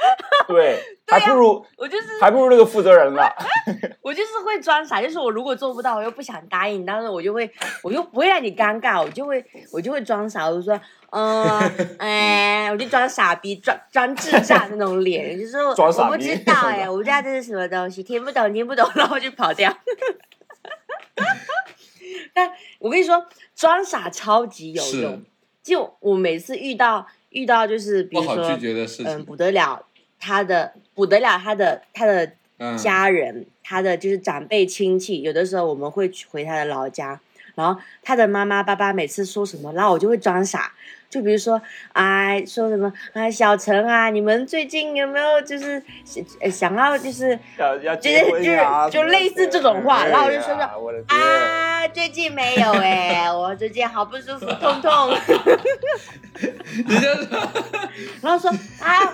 啊。对，还不如我就是还不如那个负责人呢。我就是会装傻，就是我如果做不到，我又不想答应，但是我就会，我又不会让你尴尬，我就会，我就会装傻，我就说，嗯、哎，我就装傻逼，装装智障那种脸，就是装傻逼我不知道 哎，我不知道这是什么东西，听不懂，听不懂，然后就跑掉。但我跟你说，装傻超级有用。就我每次遇到遇到就是比如说不好拒，绝的事嗯，不得了，他的补得了，他的他的嗯，家人，他的就是长辈亲戚，有的时候我们会去回他的老家，然后他的妈妈爸爸每次说什么，然后我就会装傻，就比如说啊，说什么啊，小陈啊，你们最近有没有就是想想要就是 就就是就类似这种话然后我就说说啊，最近没有哎、我最近好不舒服，痛痛，人家说然后说啊，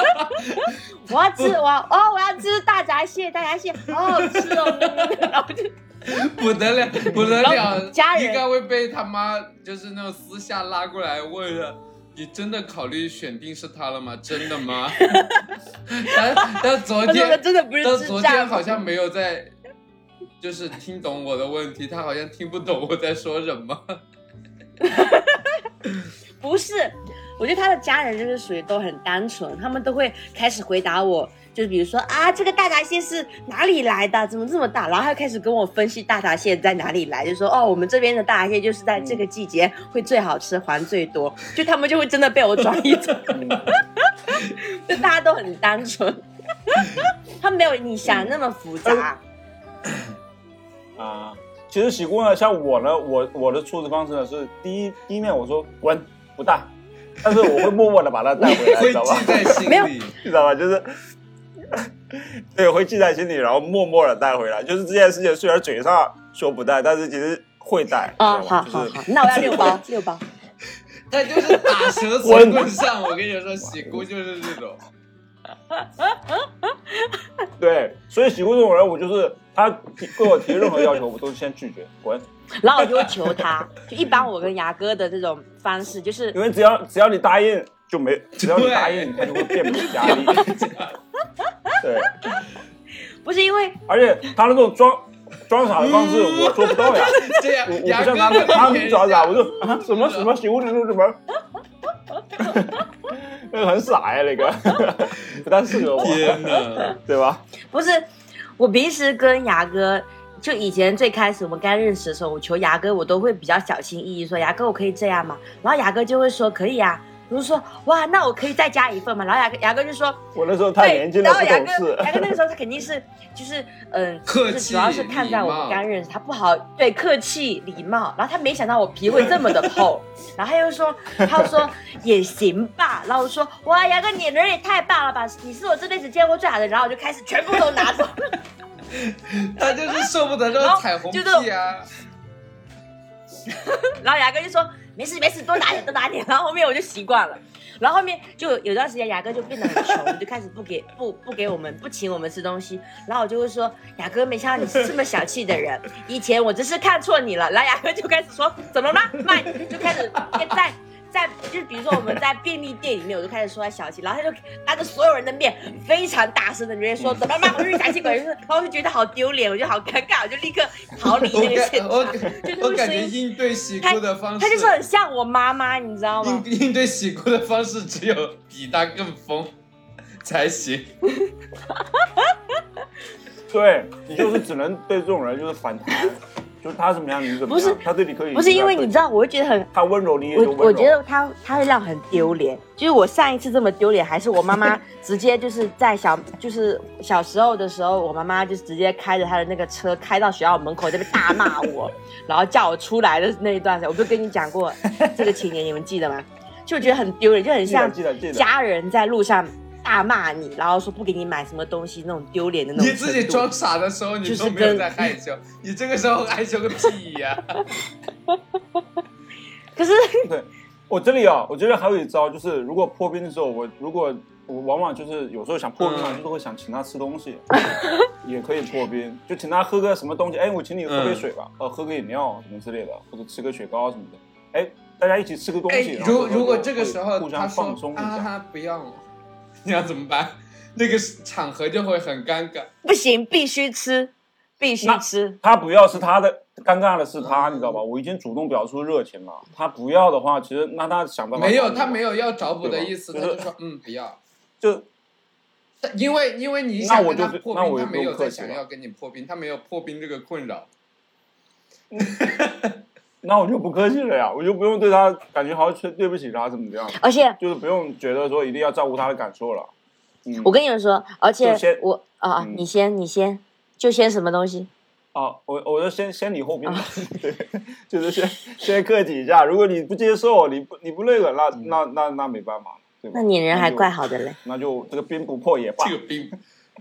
我要吃我要哦我要吃大闸蟹，大闸蟹好好吃哦，然后就。不得了，不得了，家人应该会被他妈就是那种私下拉过来问了。你真的考虑选定是他了吗？真的吗？但但昨天，真的不是但，昨天好像没有在，就是听懂我的问题，他好像听不懂我在说什么。不是，我觉得他的家人就是属于都很单纯，他们都会开始回答我，就是比如说啊，这个大闸蟹是哪里来的？怎么这么大？然后他就开始跟我分析大闸蟹在哪里来，就说哦，我们这边的大闸蟹就是在这个季节会最好吃，还最多，就他们就会真的被我转移走，嗯 就大家都很单纯，他没有你想的那么复杂。啊，其实喜姑呢，像我呢，我我的处置方式呢是第一第一面我说滚不大，但是我会默默的把它带回来，你知道吧？没有。你知道吧？就是，对，会记在心里，然后默默的带回来。就是这件事情虽然嘴上说不带，但是其实会带。啊、好好好，那我要 六包，六包。他就是打蛇随棍上。我跟你说，喜姑就是这种。对，所以喜姑这种人，我就是他提对我提任何要求，我都是先拒绝，滚。然后我就会求他，就一般我跟牙哥的这种方式，就是因为只要只要你答应，就没 只要你答应，他就会变本加厉。对，不是因为 而且他那种装装傻的方式，我做不到呀。这样我，我不像他们，他们装傻，我就就啊什么什么喜欢你说什么，那个很傻呀，那个不太适合我，天哪！对吧？不是我平时跟牙哥，就以前最开始我们刚认识的时候，我求牙哥，我都会比较小心翼翼说牙哥我可以这样吗？然后牙哥就会说可以啊。我就说哇，那我可以再加一份吗？然后牙哥牙哥就说我那时候太对年轻了，不然后牙哥。牙哥那个时候他肯定是就是嗯，就是客气主要是看在我们刚认识，他不好对客气礼貌，然后他没想到我皮会这么的厚，然后他又说他又说也行吧，然后我说哇牙哥你人也太棒了吧，你是我这辈子见过最好的，然后我就开始全部都拿走。他就是受不得这然后种彩虹屁啊！然后牙哥就说没事没事，多拿点多拿点。然后后面我就习惯了。然后后面就有段时间牙哥就变得很穷，就开始不给不不给我们不请我们吃东西。然后我就会说牙哥，没想到你是这么小气的人，以前我真是看错你了。然后牙哥就开始说怎么了卖，就开始在。在就比如说我们在便利店里面，我就开始说他小气，然后他就当着所有人的面非常大声的直接说怎么骂我是小气鬼，然后我就觉得好丢脸，我就好尴尬，我就立刻逃离那个现场。就我感觉应对喜哭的方式，他就是很像我妈妈，你知道吗？应应对喜哭的方式只有比他更疯才行。对你就是只能对这种人就是反弹，就是他怎么样你怎么样，不是他对你可以不是因为你知道，我会觉得很，他温柔你也就温柔。我我觉得他他会让我很丢脸。就是我上一次这么丢脸，还是我妈妈 直接就是在小就是小时候的时候，我妈妈就直接开着她的那个车开到学校门口这边大骂我，然后叫我出来的那一段时间，我不是跟你讲过这个情节，你们记得吗？就觉得很丢脸，就很像家人在路上大骂你，然后说不给你买什么东西那种丢脸的那种你自己装傻的时候，你就是都没有跟在害羞，你这个时候害羞个屁呀、可是对我这里啊，我觉得还有一招，就是如果破冰的时候，我如果我往往就是有时候想破冰嘛，嗯。就是会想请他吃东西，也可以破冰，就请他喝个什么东西，哎，我请你喝杯嗯水吧，呃，喝个饮料什么之类的，或者吃个雪糕什么的，哎，大家一起吃个东哎西，，然后如如果这个时候互相放松一下，啊哈不要了，你要怎么办？那个场合就会很尴尬。不行，必须吃，必须吃。他不要是他的，尴尬的是他，你知道吧？我已经主动表出热情了，他不要的话，其实那他想办法没有，他没有要找补的意思，他就说嗯不要。就因为因为你那想我就跟他破冰，那我就他没有不客气了在想要跟你破冰，他没有破冰这个困扰。那我就不客气了呀，我就不用对他感觉好像对不起他怎么这样，而且就是不用觉得说一定要照顾他的感受了。嗯，我跟你们说，而且先我啊，嗯你先，你先，就先什么东西？啊，我我就先先礼后兵，对，就是先先客气一下。如果你不接受，你不你不那个，那那那那没办法，对吧？那你人还怪好的嘞。那就这个冰不破也罢这。个冰，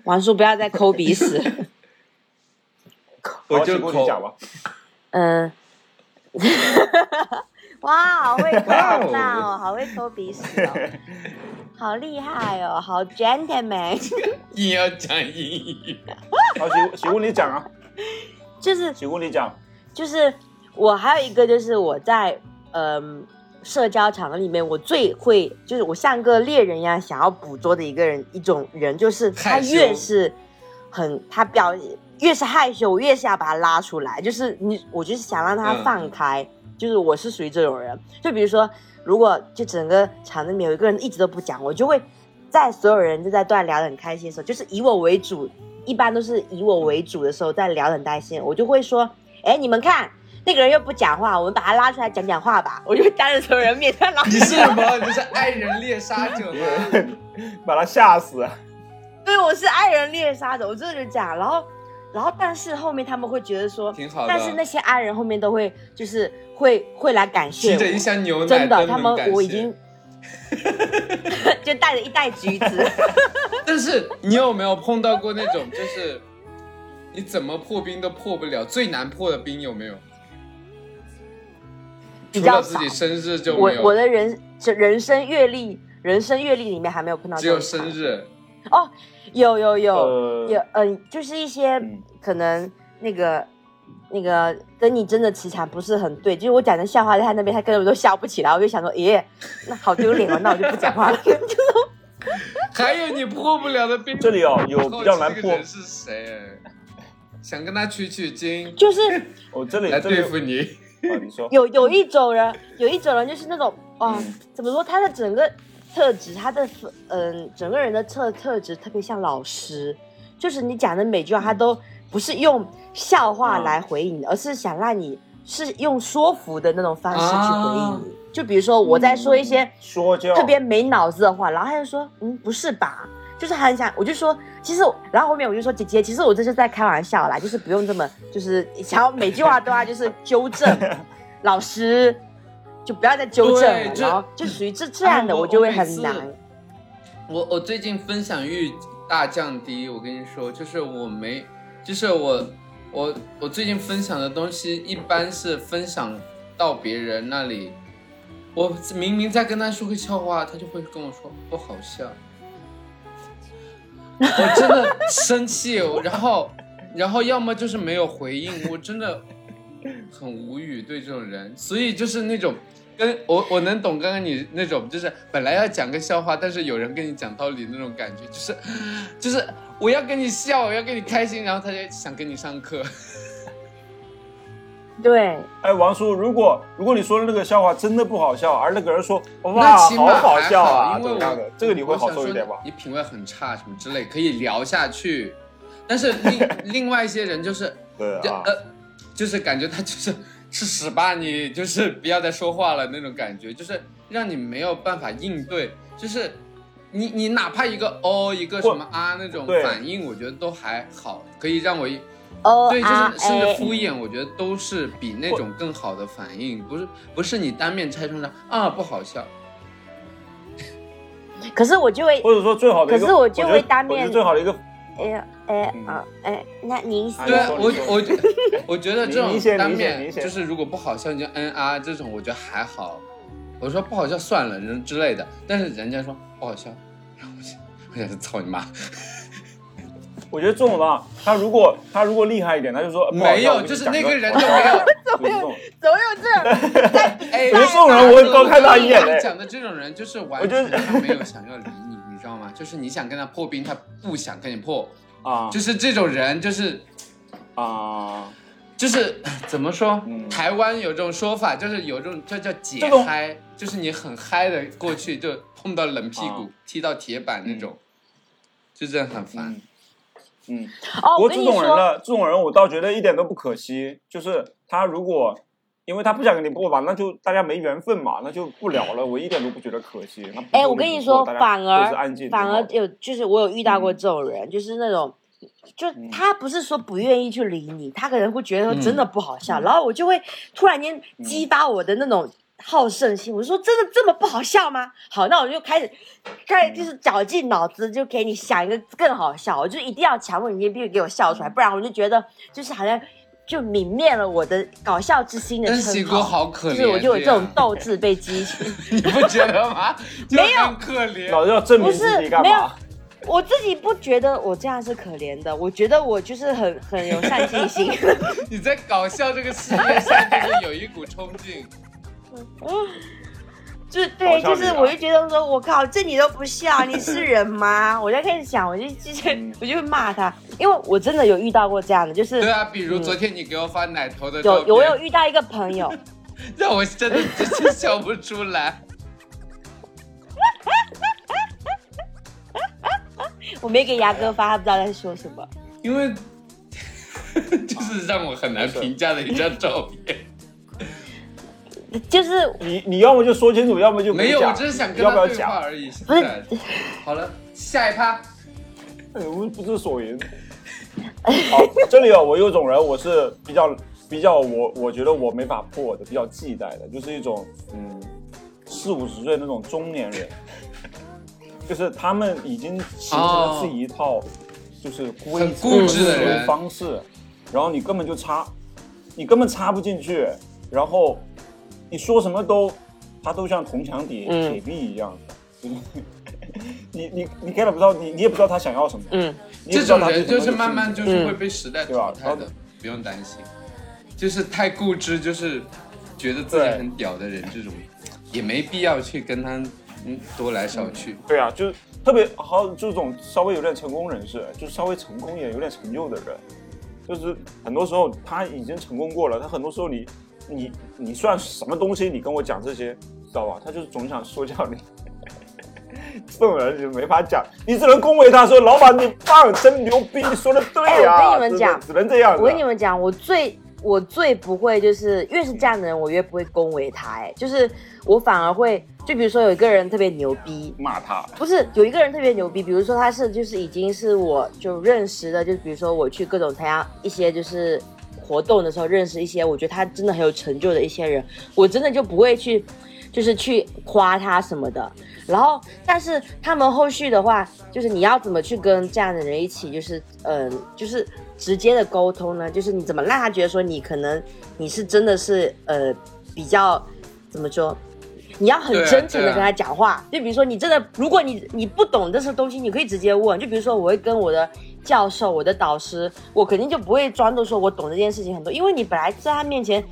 王叔不要再抠鼻屎。我就好请过你口讲吧。嗯，哇，好会抠哇哦那哦，好会抠鼻屎哦，好厉害哦，好 gentleman。你要讲英语。好，请请问你讲啊，就是请问你讲。就是我还有一个就是我在嗯、社交场合里面，我最会就是我像个猎人一样想要捕捉的一个人一种人，就是他越是很他表越是害羞，我越是要把他拉出来，就是你我就是想让他嗯放开，就是我是属于这种人。就比如说，如果就整个场子里面有一个人一直都不讲，我就会在所有人就在段聊得很开心的时候，就是以我为主，一般都是以我为主的时候，在聊得很开心，我就会说，哎，你们看。那个人又不讲话，我们把他拉出来讲讲话吧。我就会当着所有人面，他拉你是什么？你是爱人猎杀者吗？把他吓死。对，我是爱人猎杀者，我真的就这样。然后，然后，但是后面他们会觉得说，挺好的。但是那些爱人后面都会就是会会来感谢提着一，箱牛奶，真的，他们我已经 就带着一袋橘子，但是你有没有碰到过那种，就是你怎么破冰都破不了，最难破的冰有没有？比较自己。生日就我没有，我的人这人生阅历，人生阅历里面还没有碰到只有生日。哦，有有有、呃有，嗯、就是一些嗯可能那个那个跟你真的磁场不是很对，就是我讲的笑话在他那边，他根本都笑不起来，我就想说，耶，那好丢脸哦，那我就不讲话了。还有你破不了的冰，这里哦有比较难破这个人是谁？想跟他取取经，就是我这里来对付你。哦，你说有有一种人，有一种人就是那种哇，嗯怎么说？他的整个特质，他的嗯，整个人的特特质特别像老师，就是你讲的每句话，他都不是用笑话来回应你，而是想让你是用说服的那种方式去回应你。就比如说我在说一些说教。特别没脑子的话，然后他就说，嗯，不是吧？就是很想，我就说，其实，然后后面我就说，姐姐，其实我这是在开玩笑啦，就是不用这么，就是想要每句话都要就是纠正。老师，就不要再纠正了，就然后就属于这这样的，哎我我就会很难。我我最近分享欲大降低，我跟你说，就是我没，就是我我我最近分享的东西一般是分享到别人那里，我明明在跟他说个笑话，他就会跟我说不好笑，我真的生气，然后然后要么就是没有回应，我真的很无语对这种人，所以就是那种。跟我我能懂刚刚你那种，就是本来要讲个笑话，但是有人跟你讲道理那种感觉，就是就是我要跟你笑，我要跟你开心，然后他就想跟你上课。对，哎，王叔，如果如果你说的那个笑话真的不好笑，而那个人说那哇，好好笑啊，因为我怎么样的？这个你会好受一点吧？你品味很差什么之类，可以聊下去。但是另 另外一些人就是，就对啊，呃，就是感觉他就是吃屎吧你，就是不要再说话了那种感觉，就是让你没有办法应对，就是你你哪怕一个哦一个什么啊那种反应，我觉得都还好，可以让我一哦对，就啊是甚至哎。敷衍，我觉得都是比那种更好的反应，不是不是你当面拆穿他啊不好笑，可是我就会，或者说最好的一个，可是我就会当面我觉得最好的一个，哎呀哎嗯啊哎，那您先哎对啊，我我 我觉得这种你先单你先你先面就是如果不好笑你就嗯啊这种，我觉得还好。我说不好笑算了，人之类的，但是人家说不好笑，然后我想我想操你妈，我觉得这种吧，他如果他如果厉害一点，他就说没有，就是那个人就没有。就是这种怎么有这？哎，我觉得这种人我会多看他一眼讲的这种人就是完全他没有想要理你，你知道吗？就是你想跟他破冰，他不想跟你破，啊就是这种人，就是啊，就是 怎么说？嗯台湾有这种说法，就是有这种这叫解这种嗨，就是你很嗨的过去就碰到冷屁股，啊踢到铁板那种，就这样很烦嗯。不过这你，种人呢，这种人我倒觉得一点都不可惜。就是他如果因为他不想跟你过吧，那就大家没缘分嘛，那就不聊了。我一点都不觉得可惜。哎，我跟你说，反而安静反而有，就是我有遇到过嗯这种人，就是那种，就嗯他不是说不愿意去理你，他可能会觉得说真嗯的不好笑，然后我就会突然间激发我的那种。好胜心，我说真的这么不好笑吗？好，那我就开始，开始就是绞尽脑汁，就给你想一个更好笑，我就一定要强迫你必须给我笑出来，不然我就觉得就是好像就泯灭了我的搞笑之心的称号。哥好可怜，就是我就有这种样斗志被激起。你不觉得吗？没有可怜。老要证明自己干没有嘛？我自己不觉得我这样是可怜的，我觉得我就是很很有上进心。你在搞笑这个事业上，就是有一股冲劲。就对，就是我就觉得说，我靠，这你都不笑，你是人吗？我就开始想，我就就是嗯我就会骂他，因为我真的有遇到过这样的，就是对啊，比如昨天你给我发奶头的照片，有有我有遇到一个朋友，让我真的真是笑不出来。我没给牙哥发，他不知道在说什么。因为就是让我很难评价的一张照片。就是你你要么就说清楚，要么就没有，讲我只是想跟他对话要不要讲？而已。不是好了，下一趴。哎我们不知所云。好，这里哦，我有种人，我是比较比较我我觉得我没法破的，比较忌惮的，就是一种嗯四五十岁那种中年人，就是他们已经形成了自己一套就是规很则、固执的方式，然后你根本就插，你根本插不进去，然后你说什么都，他都像铜墙铁嗯铁壁一样的，就是 你你你 get 不到，你你也不知道他想要什么，嗯，这种人就是慢慢就是会被时代对吧淘汰的，不用担心。就是太固执，就是觉得自己很屌的人，这种也没必要去跟他嗯多来少去。对啊，就是特别好，就这种稍微有点成功人士，就是稍微成功一点、有点成就的人，就是很多时候他已经成功过了，他很多时候你你你算什么东西？你跟我讲这些，知道吧？他就是总想说教你。这种人就没法讲，你只能恭维他说：“老板，你棒，真牛逼，你说的对呀、哎我跟你们讲只能这样。我跟你们讲，我最我最不会就是越是这样的人，我越不会恭维他。哎，就是我反而会，就比如说有一个人特别牛逼，骂他，不是有一个人特别牛逼，比如说他是就是已经是我就认识的，就比如说我去各种参加一些就是活动的时候认识一些我觉得他真的很有成就的一些人，我真的就不会去就是去夸他什么的。然后，但是他们后续的话，就是你要怎么去跟这样的人一起，就是嗯、就是直接的沟通呢？就是你怎么让他觉得说你可能你是真的是呃比较怎么说？你要很真诚的跟他讲话，就比如说你真的，如果你你不懂这些东西，你可以直接问。就比如说，我会跟我的教授、我的导师，我肯定就不会装作说我懂这件事情很多，因为你本来在他面前，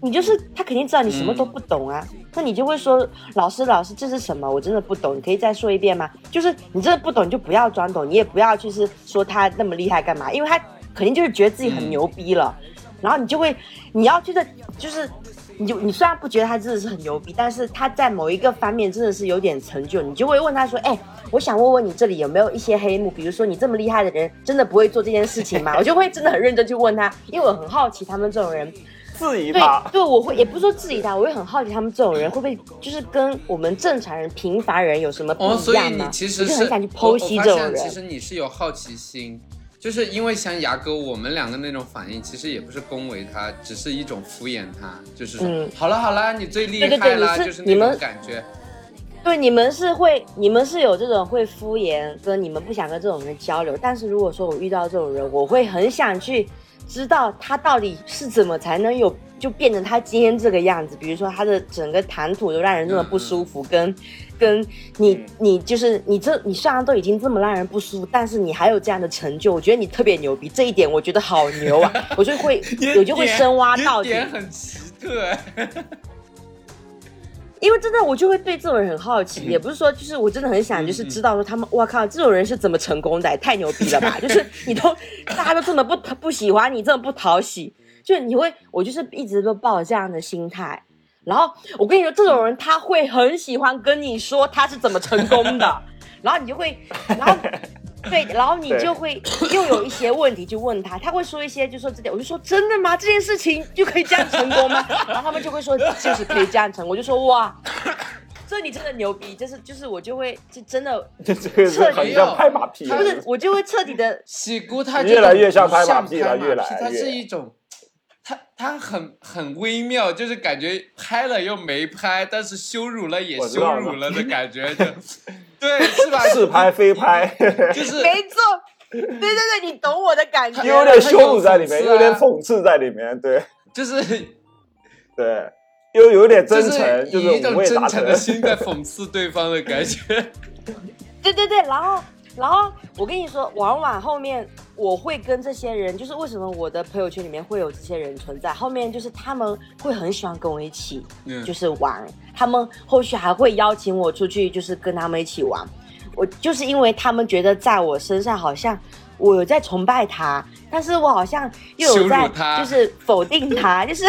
你就是他肯定知道你什么都不懂啊，那你就会说老师老师这是什么？我真的不懂，你可以再说一遍吗？就是你真的不懂，你就不要装懂，你也不要就是说他那么厉害干嘛？因为他肯定就是觉得自己很牛逼了，然后你就会你要觉得就是。你就你虽然不觉得他真的是很牛逼，但是他在某一个方面真的是有点成就，你就会问他说：“哎、我想问问你这里有没有一些黑幕？比如说你这么厉害的人，真的不会做这件事情吗？” 我就会真的很认真去问他，因为我很好奇他们这种人，对质疑他，对，我会也不是说质疑他，我会很好奇他们这种人会不会就是跟我们正常人、平凡人有什么不哦，所以你一样吗？其实我就是很想去剖析这种人。其实你是有好奇心，就是因为像牙哥我们两个那种反应，其实也不是恭维他，只是一种敷衍他，就是说、嗯好了好了，你最厉害啦，就是那你们种感觉。对，你们是会，你们是有这种会敷衍，跟你们不想跟这种人交流。但是如果说我遇到这种人，我会很想去知道他到底是怎么才能有，就变成他今天这个样子。比如说他的整个谈吐都让人这么不舒服，跟跟你嗯你就是你这你虽然都已经这么让人不舒服，但是你还有这样的成就，我觉得你特别牛逼，这一点我觉得好牛啊！我就会我就会深挖到底。你点很奇特哎。因为真的，我就会对这种人很好奇，也不是说就是我真的很想就是知道说他们，我靠，这种人是怎么成功的？太牛逼了吧！就是你都大家都这么不不喜欢你，这么不讨喜，就你会，我就是一直都抱着这样的心态。然后我跟你说，这种人他会很喜欢跟你说他是怎么成功的，然后你就会，然后对，然后你就会又有一些问题就问他，他会说一些就说这点，我就说真的吗？这件事情就可以这样成功吗？然后他们就会说就是可以这样成功，我就说哇，这你真的牛逼，就是就是我就会就真的彻底很像拍马屁的，不是，我就会彻底的喜姑他越来越像拍马屁了越来它越是一种，它它很很微妙，就是感觉拍了又没拍，但是羞辱了也羞辱了的 感觉，就对是吧？是拍非拍，就是没错，对对对，你懂我的感觉，有点羞辱在里面，有点讽刺在里面，对就是对，又有点真诚，是就以一种真诚的。心在讽刺对方的感觉。对对对，然后然后我跟你说，往往后面我会跟这些人，就是为什么我的朋友圈里面会有这些人存在，后面就是他们会很喜欢跟我一起，嗯就是玩，他们后续还会邀请我出去，就是跟他们一起玩。我就是因为他们觉得在我身上好像我有在崇拜他，但是我好像又有在就是否定他，就是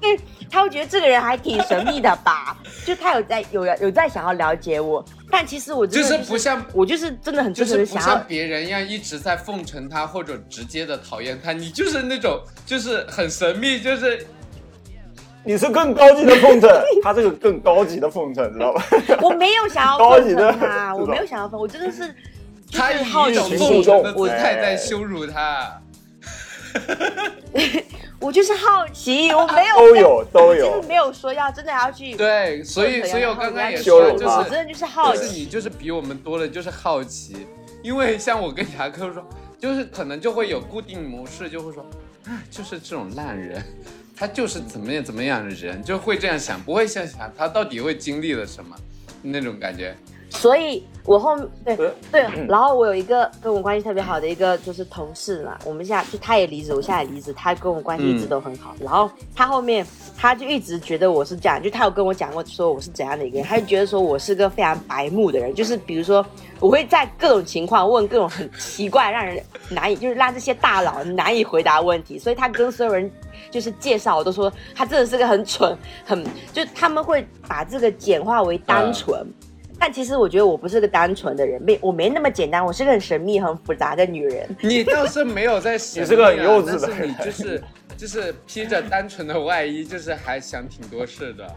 对 他会觉得这个人还挺神秘的吧，就他有在有有在想要了解我，但其实我真就的是不像我就是真的很就真诚是不像。别人一样一直在奉承他，或者直接的讨厌他，你就是那种就是很神秘，就是你是更高级的奉承，他这个更高级的奉承，知道吧？我没有想要奉 高级的承他，我没有想要奉，我真的是就 他以一种奇情奉承的动姿态在哎羞辱他。我就是好奇，我没有 都有都有的，没有说要真的要去对，所以所以我刚刚也说，就是我真的就是好就是奇。你就是比我们多的就是好奇，因为像我跟牙科说，就是可能就会有固定模式，就会说啊，就是这种烂人，他就是怎么样怎么样的人，就会这样想，不会想想他到底会经历了什么那种感觉。所以我后对呃对，然后我有一个跟我关系特别好的一个就是同事嘛，我们现在就他也离职，我现在也离职，他跟我关系一直都很好。然后他后面他就一直觉得我是这样，就他有跟我讲过说我是怎样的一个人，他就觉得说我是个非常白目的人，就是比如说我会在各种情况问各种很奇怪、让人难以就是让这些大佬难以回答的问题，所以他跟所有人就是介绍我都说他真的是个很蠢，很就他们会把这个简化为单纯。但其实我觉得我不是个单纯的人，没我没那么简单，我是个很神秘、很复杂的女人。你倒是没有在 神秘啊，你是个很幼稚的人你就是就是披着单纯的外衣，就是还想挺多事的。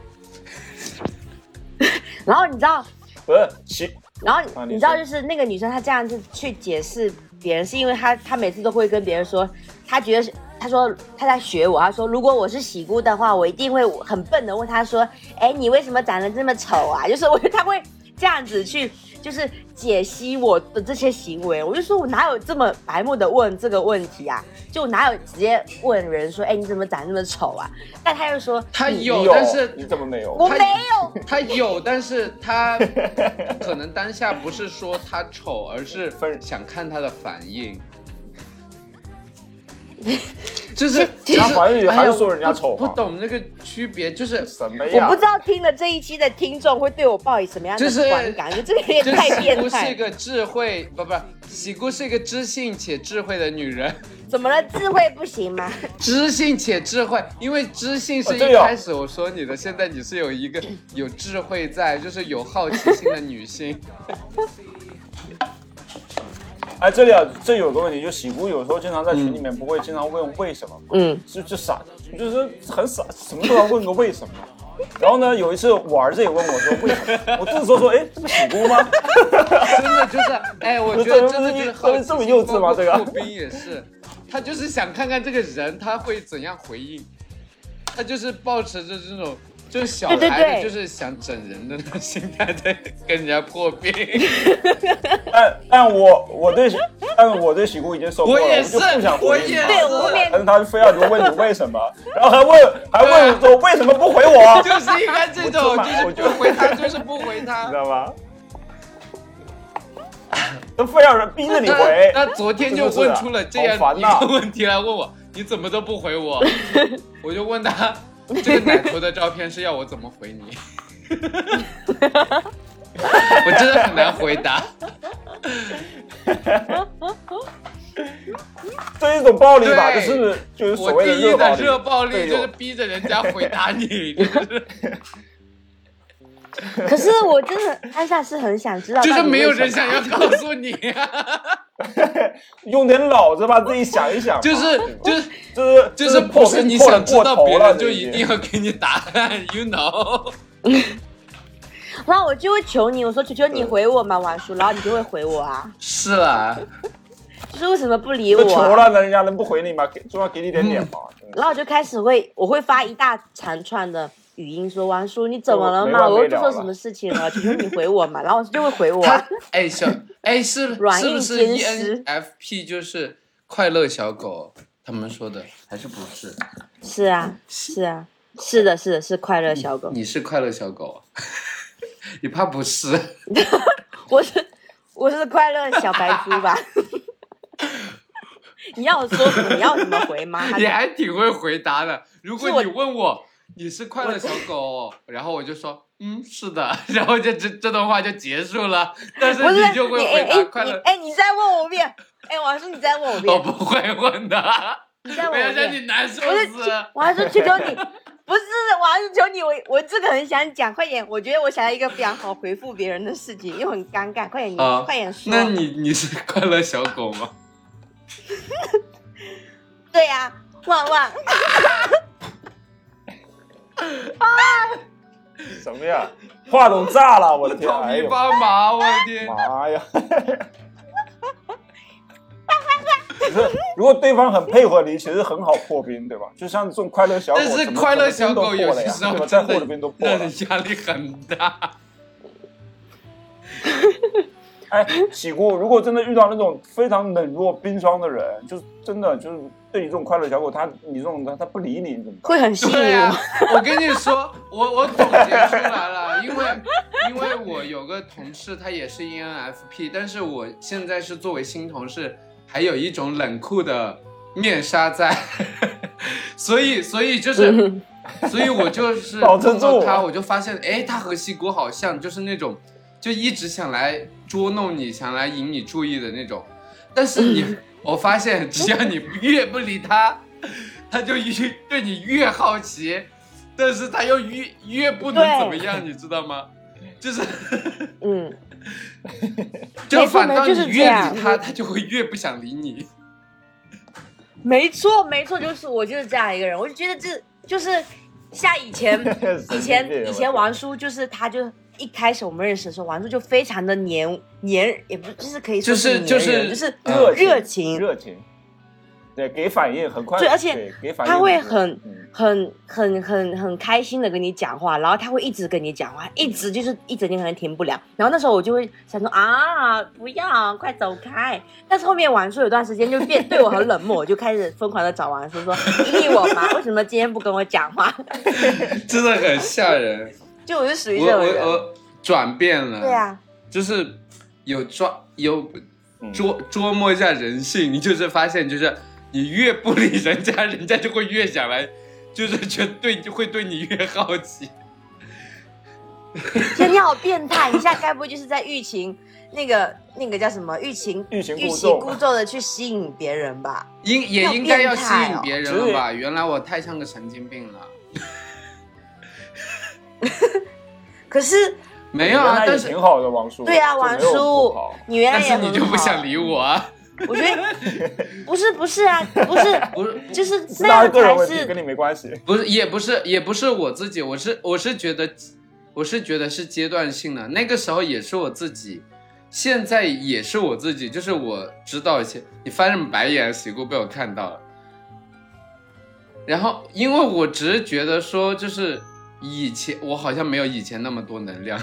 然后你知道，不是其然后啊你你知道，就是那个女生她这样子去解释别人，是因为她她每次都会跟别人说，她觉得是。她说她在学我，她说如果我是喜姑的话，我一定会很笨的问她说，哎，你为什么长得这么丑啊？就是我觉得她会这样子去，就是解析我的这些行为。我就说我哪有这么白目的问这个问题啊？就哪有直接问人说，哎，你怎么长这么丑啊？但他又说他有，但是你怎么没有？我他没有，他有，但是他可能当下不是说他丑，而是分想看他的反应。就是，他反应还是哎呀说人家丑不不懂那个区别，就是什么呀？我不知道听了这一期的听众会对我抱以什么样的就是观感，就这个有就点太喜姑是变态一。个智慧，不不，喜姑是一个知性且智慧的女人，怎么了？智慧不行吗？知性且智慧，因为知性是一开始我说你的，现在你是有一个有智慧在，就是有好奇心的女性。哎，这里啊，这有个问题，就喜姑有时候经常在群里面不会经常问为什么？嗯，就就傻，就是很傻，什么都要问个为什么。然后呢，有一次我儿子也问我说为什么，我这时候说，哎，这不喜姑吗？真的就是，哎，我觉得 真的就是好奇心这么幼稚吗这个包括步兵也是，他就是想看看这个人他会怎样回应，他就是保持着这种。就是小孩对对对的，就是想整人的那种心态在跟人家破冰。但但我我对但我对喜姑已经受够了，我也是就不想我也回应他。我后面但是他非要问你为什么，然后还问还问说为什么不回我，就是应该这种，我就就是不回他，就是不回他 你知。道吗？都非要人逼着你回，那昨天就问出了这样一个问题来问我，你怎么都不回我？我就问他，这个奶头的照片是要我怎么回你？我真的很难回答。这是一种暴力吧，就是就是所我谓的第一的热暴力。热暴力就是逼着人家回答你，就是 可是我真的当下是很想知道，就是没有人想要告诉你啊，用点脑子吧自己想一想，就是 就是就是就是不是你想知道别人就一定要要给你答案，you know。然后我就会求你，我说求求你回我嘛，王叔，然后你就会回我啊，是啊，就是为什么不理我、啊？了，人家能不回你吗？给总要给你点脸嘛。然后我就开始会，我会发一大长串的语音说王叔你怎么了嘛？我又做错什么事情了？求求你回我嘛，然后就会回我。哎小哎是软硬是 ENFP 就是快乐小狗？他们说的还是不是？是啊，是啊，是的，是的，是快乐小狗。你是快乐小狗？你怕不是？我是我是快乐小白猪吧？你要我说什么？你要我怎么回吗？你还挺会回答的。如果你问我你是快乐小狗，然后我就说嗯是的，然后就这这段话就结束了。但是你就会回答快乐，你哎，你再问我一遍。哎，我还说，你再问我一遍我。不会问的，你再问我一遍。你难受死。我还说求求你，不是，我还是求你，我我这个很想讲，快点！我觉得我想要一个非常好回复别人的事情，又很尴尬，快点，你、啊快点说。那你你是快乐小狗吗？对呀、旺旺，什么呀？话筒炸了，我的天！头皮哎呦发麻，我的天！妈呀！可是如果对方很配合你，其实很好破冰，对吧？就像这种快乐小狗，但是快乐小狗怎么冰都破了呀，有些时候对吧？再真的冰都破了让人。压力很大。哎，喜姑，如果真的遇到那种非常冷若冰霜的人，就是真的就是对你这种快乐小狗，他你这种他他不理你，你怎么办？会很吸引对啊我。，我跟你说，我我总结出来了，因为因为我有个同事，他也是 E ENFP，但是我现在是作为新同事，还有一种冷酷的面纱在，所以所以就是，所以我就是保持碰到住他，我就发现，哎，他和西谷好像，就是那种就一直想来捉弄你，想来引你注意的那种，但是你，我发现 只要你越不理他，他就越对你越好奇，但是他又越越不能怎么样，你知道吗？就是嗯，就反倒你越理他，他就会越不想理你。没错，没错，就是我就是这样一个人。我就觉得这就是像以前以前以前王叔，就是他就一开始我们认识的时候，王叔就非常的黏黏，也不就是可以说就是黏就是人就是热热情，热情，对，给反应很快，对而且他会很嗯很很很很开心的跟你讲话，然后他会一直跟你讲话，一直就是一整天可能停不了。然后那时候我就会想说啊，不要，快走开。但是后面王叔有段时间就变对我很冷漠，我就开始疯狂的找王叔说，你理我吗？为什么今天不跟我讲话？真的很吓人。就我是属于我这种人。我我转变了，对啊，就是有抓有嗯捉捉摸一下人性，你就是发现，就是你越不理人家，人家就会越想来，就是觉得对会对你越好奇。天，你好变态！你现在该不会就是在欲擒那个那个叫什么欲擒欲擒故欲纵的去吸引别人吧？应也要应该要吸引别人了吧？原来我太像个神经病了。可是没有啊，原来也但是挺好的，王叔。对啊，王叔，你原来也很好。你就不想理我啊？我觉得不是不是啊，不是，不是就是那样才个人问题，跟是你没关系。不是，也不是，也不是我自己，我是我是觉得，我是觉得是阶段性的。那个时候也是我自己，现在也是我自己，就是我知道一些。你翻什么白眼？喜姑被我看到了。然后，因为我只是觉得说，就是以前我好像没有以前那么多能量，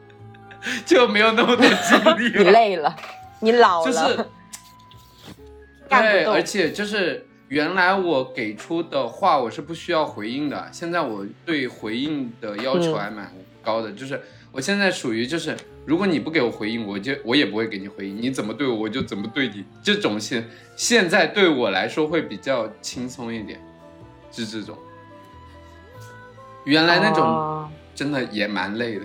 就没有那么多精力 你。累了，你老就了，是 对，而且就是原来我给出的话我是不需要回应的，现在我对回应的要求嗯还蛮高的，就是我现在属于就是如果你不给我回应，我就我也不会给你回应，你怎么对我我就怎么对你，这种现现在对我来说会比较轻松一点，是这种。原来那种哦。真的也蛮累的，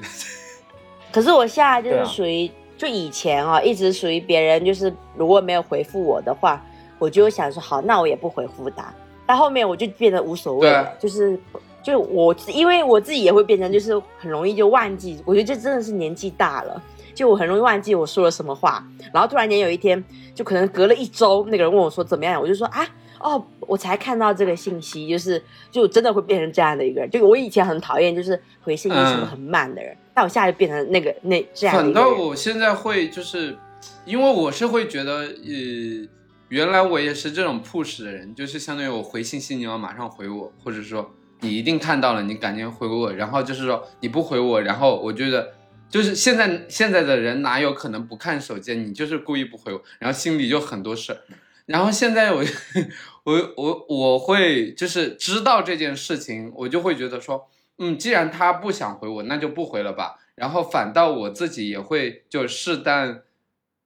可是我现在就是属于，就以前啊，一直属于别人，就是如果没有回复我的话，我就会想说好，那我也不回复他。到后面我就变得无所谓了，就是就我因为我自己也会变成就是很容易就忘记，我觉得这真的是年纪大了。就我很容易忘记我说了什么话，然后突然间有一天，就可能隔了一周，那个人问我说怎么样，我就说啊，哦，我才看到这个信息，就是就真的会变成这样的一个人。就我以前很讨厌就是回信息什么嗯很慢的人，但我现在就变成那个那这样的反倒。我现在会就是，因为我是会觉得，呃，原来我也是这种 push 的人，就是相当于我回信息你要马上回我，或者说你一定看到了，你赶紧回我，然后就是说你不回我，然后我觉得就是现在现在的人哪有可能不看手机？你就是故意不回我，然后心里就很多事儿。然后现在我 我我我会就是知道这件事情，我就会觉得说，嗯，既然他不想回我，那就不回了吧。然后反倒我自己也会就适当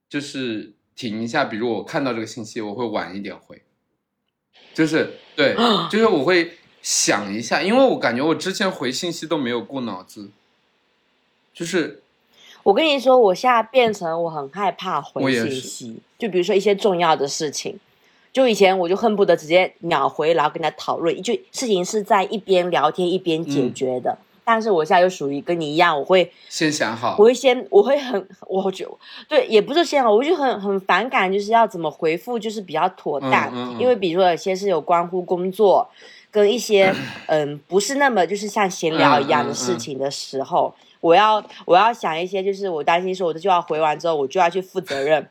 就是停一下，比如我看到这个信息，我会晚一点回，就是对，就是我会想一下，因为我感觉我之前回信息都没有过脑子，就是。我跟你说，我现在变成我很害怕回信息，就比如说一些重要的事情，就以前我就恨不得直接秒回，然后跟他讨论，就事情是在一边聊天一边解嗯决的。但是我现在就属于跟你一样，我会先想好。我，会先，我会很，我就对，也不是先好，我就很很反感，就是要怎么回复，就是比较妥当，嗯嗯嗯。因为比如说有些是有关乎工作，跟一些 嗯不是那么就是像闲聊一样的事情的时候，我要我要想一些，就是我担心说我这句话回完之后，我就要去负责任，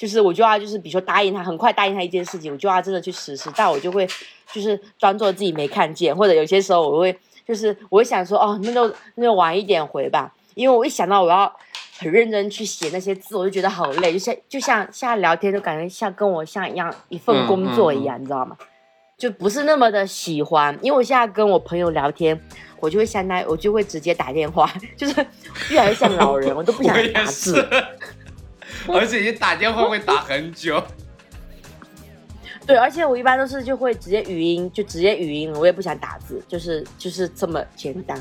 就是我就要就是比如说答应他，很快答应他一件事情，我就要真的去实施，但我就会就是装作自己没看见，或者有些时候我会就是我会想说哦，那就那就晚一点回吧，因为我一想到我要很认真去写那些字，我就觉得好累，就像就像现在聊天，就感觉像跟我像一样一份嗯工作一样，你知道吗？就不是那么的喜欢，因为我现在跟我朋友聊天，我就会相当于我就会直接打电话，就是越来越像老人，我都不想打字。而且你打电话会打很久。对，而且我一般都是就会直接语音，就直接语音，我也不想打字，就是就是这么简单。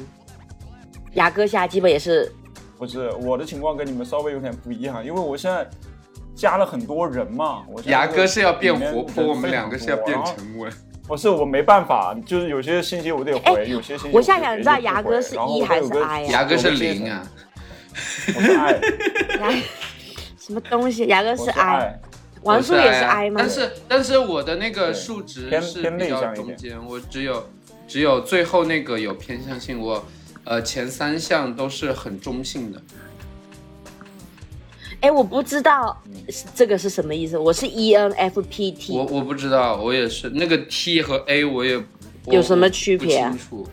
牙哥现在基本也是，不是我的情况跟你们稍微有点不一样，因为我现在加了很多人嘛。我牙哥是要变活泼，我们两个是要变沉稳。不是我没办法，就是有些信息我得回，有些信息我现在想知道牙哥是然后 E 还是 I 啊牙哥是零啊，我是 I，牙什么东西？牙哥是 I，I，王叔也是 I，I 吗？但是但是我的那个数值是偏比较中间，我只有只有最后那个有偏向性，我呃前三项都是很中性的。哎，我不知道是这个是什么意思。我是 E ENFP 我 T，我我不知道，我也是那个 T 和 A 我也我有什么区别啊不清楚。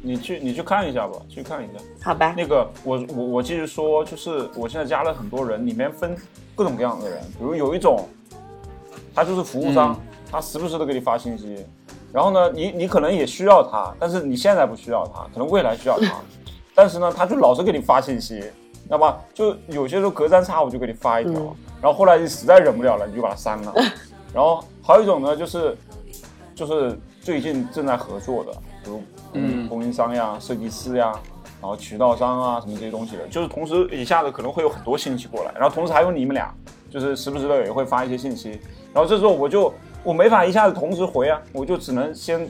你去你去看一下吧，去看一下。好吧？那个我我我继续说，就是我现在加了很多人，里面分各种各样的人，比如有一种，他就是服务商，嗯他时不时的给你发信息，然后呢，你你可能也需要他，但是你现在不需要他，可能未来需要他，但是呢，他就老是给你发信息，知道吧？就有些时候隔三差五就给你发一条，嗯然后后来你实在忍不了了，你就把他删了。然后还有一种呢，就是就是最近正在合作的，比如嗯供应商呀、设计师呀，然后渠道商啊什么这些东西的，就是同时一下子可能会有很多信息过来，然后同时还有你们俩，就是时不时的也会发一些信息，然后这时候我就我没法一下子同时回啊，我就只能先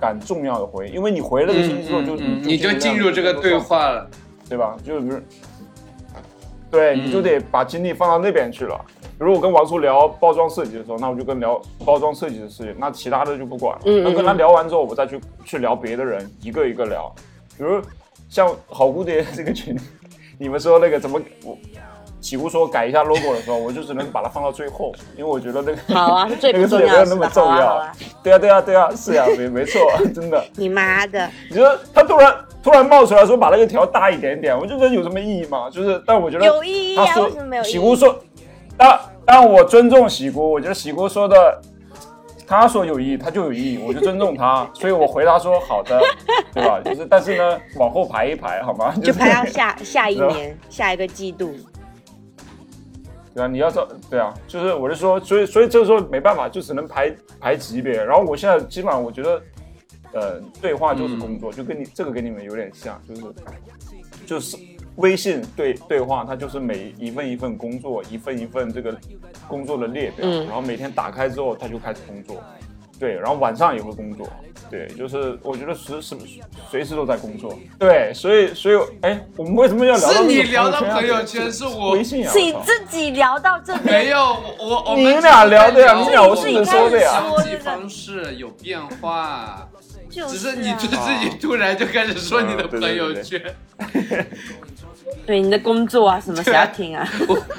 赶重要的回，因为你回了个信息之后就、嗯你就进入这个对，话了。对吧？就是比如，对，嗯你就得把精力放到那边去了。比如我跟王叔聊包装设计的时候，那我就跟聊包装设计的事情，那其他的就不管了。嗯嗯那跟他嗯聊完之后，我再去去聊别的人，一个一个聊。比如像好蝴蝶这个群，你们说那个怎么我起屋说改一下 logo 的时候，我就只能把它放到最后，因为我觉得那个 好啊，是最 那不个没有那？么重要。啊，啊，对啊，对啊，对啊，是呀、没没错，真的。你妈的！你说他突然突然冒出来说把那个调大一点点，我就觉得有什么意义吗？就是，但我觉得有意义啊为什么没有意义喜姑说，当当我尊重喜姑，我觉得喜姑说的，他说有意义，他就有意义，我就尊重他，所以我回答说好的，对吧？就是，但是呢，往后排一排好吗？就是排到下下一年、下一个季度。对啊，你要照对啊，就是我是说，所以所以这个时候没办法，就只能排排级别。然后我现在基本上我觉得，呃，对话就是工作，就跟你这个跟你们有点像，就是就是微信对对话，它就是每一份一份工作，一份一份这个工作的列表，嗯。然后每天打开之后，它就开始工作，对，然后晚上也会工作。对，就是我觉得时时随时都在工作。对，所以所以哎，我们为什么要聊到是你聊到朋友朋友圈是我微信啊？是你自己聊到这边，没有我我我你们俩聊的呀在你们俩我是我们说的呀。交际方式有变化，就只是啊你就自己突然就开始说你的啊对朋对对。友圈，对你的工作啊什么，谁对啊要听啊？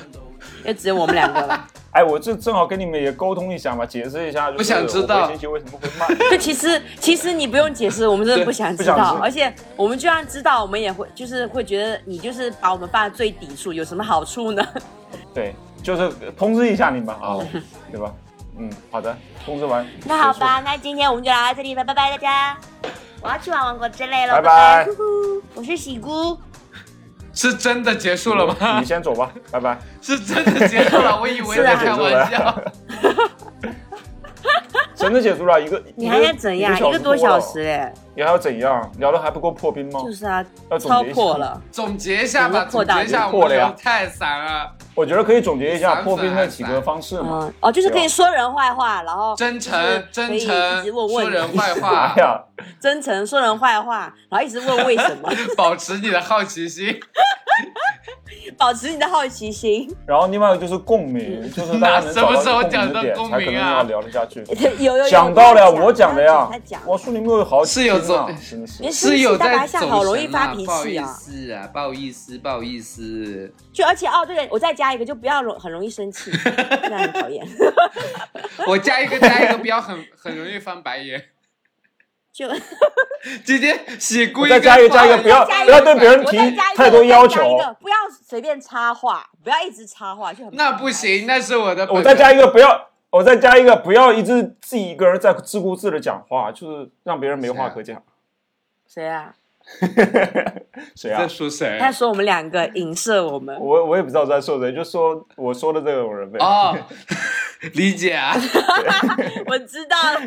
也只有我们两个了。哎，我这正好跟你们也沟通一下嘛，解释一下，就是不想知道星期为什么会慢。就其实其实你不用解释，我们真的不想知道，而且我们就算知道，我们也会就是会觉得你就是把我们放在最底处，有什么好处呢？对，就是通知一下你们啊，对吧？嗯，好的，通知完。那好吧，那今天我们就聊到这里吧，拜拜大家。我要去玩王国之泪了，拜拜我是喜姑，是真的结束了。吗你？先走吧，拜拜。是真的结束了，我以为在开玩笑。真的结束了一个，你还想怎样？一个多小时，哎，你还要怎样？聊的还不够破冰吗？就是啊要，总超结一下破了。总结一下吧，整个扩大总结一下，破了呀聊太散了，我觉得可以总结一下破冰的几个方式嘛。嗯，哦，就是可以说人坏话，然后真诚真诚一直问问说人坏哎话，呀，真诚说人坏话，然后一直问为什么，保持你的好奇心。保持你的好奇心。然后另外一个就是共鸣，就是大家能什么找时候讲到共鸣啊才可能要聊得下去。有 有有，想到了呀我讲的呀讲，我说你们有好是有听啊走真的是你。是有大在走家好容易神发脾啊不好意气啊！是啊，不好意思，不好意思。就而且哦，对，我再加一个，就不要容很容易生气，这样很讨厌。我加一个加一个，不要很很容易翻白眼。就 直接洗故意再加一个加一个，不要不要对别人提太多要求不要随便插话，不要一直插话，就很那不行，那是我的。我再加一个，不要，我再加一个，不要一直自己一个人在自顾自的讲话，就是让别人没话可讲。谁啊？谁啊在？说谁？他说我们两个影射我们，我我也不知道在说谁，就说我说的这种人呗。哦，理解啊。我知道了。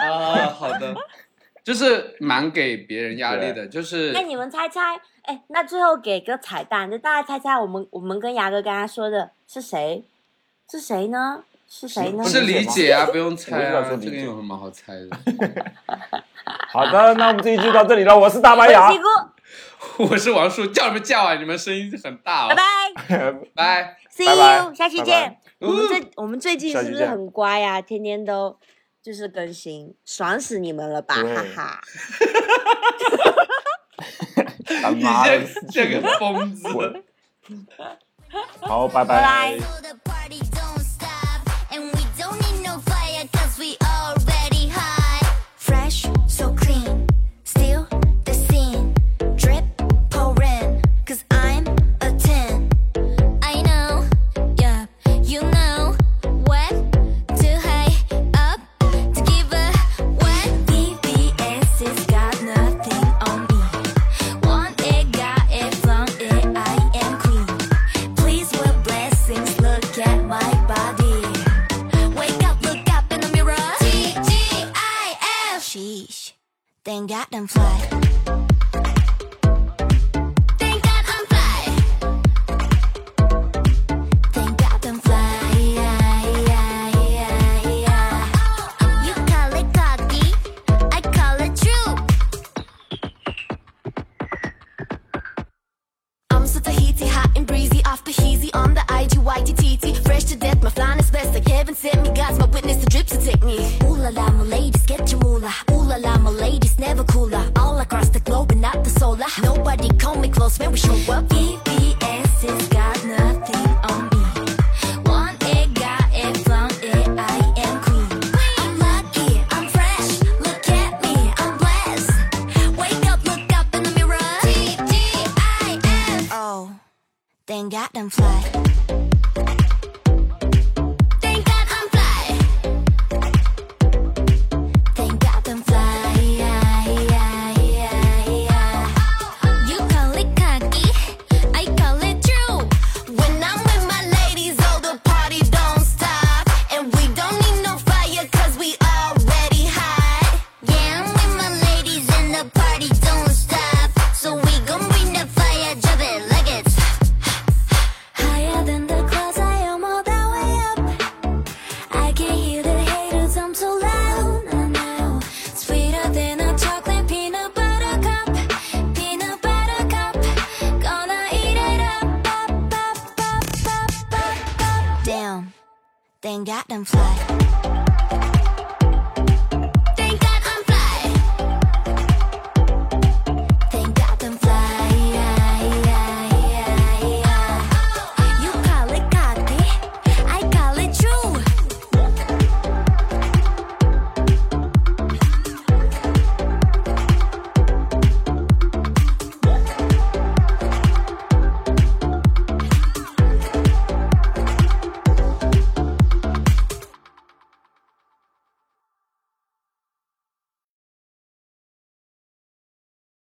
啊，好的，就是蛮给别人压力的，就是那你们猜猜，哎，那最后给个彩蛋，就大家猜猜，我们我们跟牙哥刚刚说的是谁？是谁呢？是谁呢？是理解啊，不用猜啊这个有什么好猜的？好的，那我们这一期到这里了，我是大白牙我是，我是王叔，叫什么叫啊？你们声音很大哦。拜拜。See 拜拜 you，下期拜见拜。我们最我们最近是不是很乖呀？天天都就是更新，爽死你们了吧，对哈哈。他你这这个疯子。滚！好，拜拜 leash, then got them fly.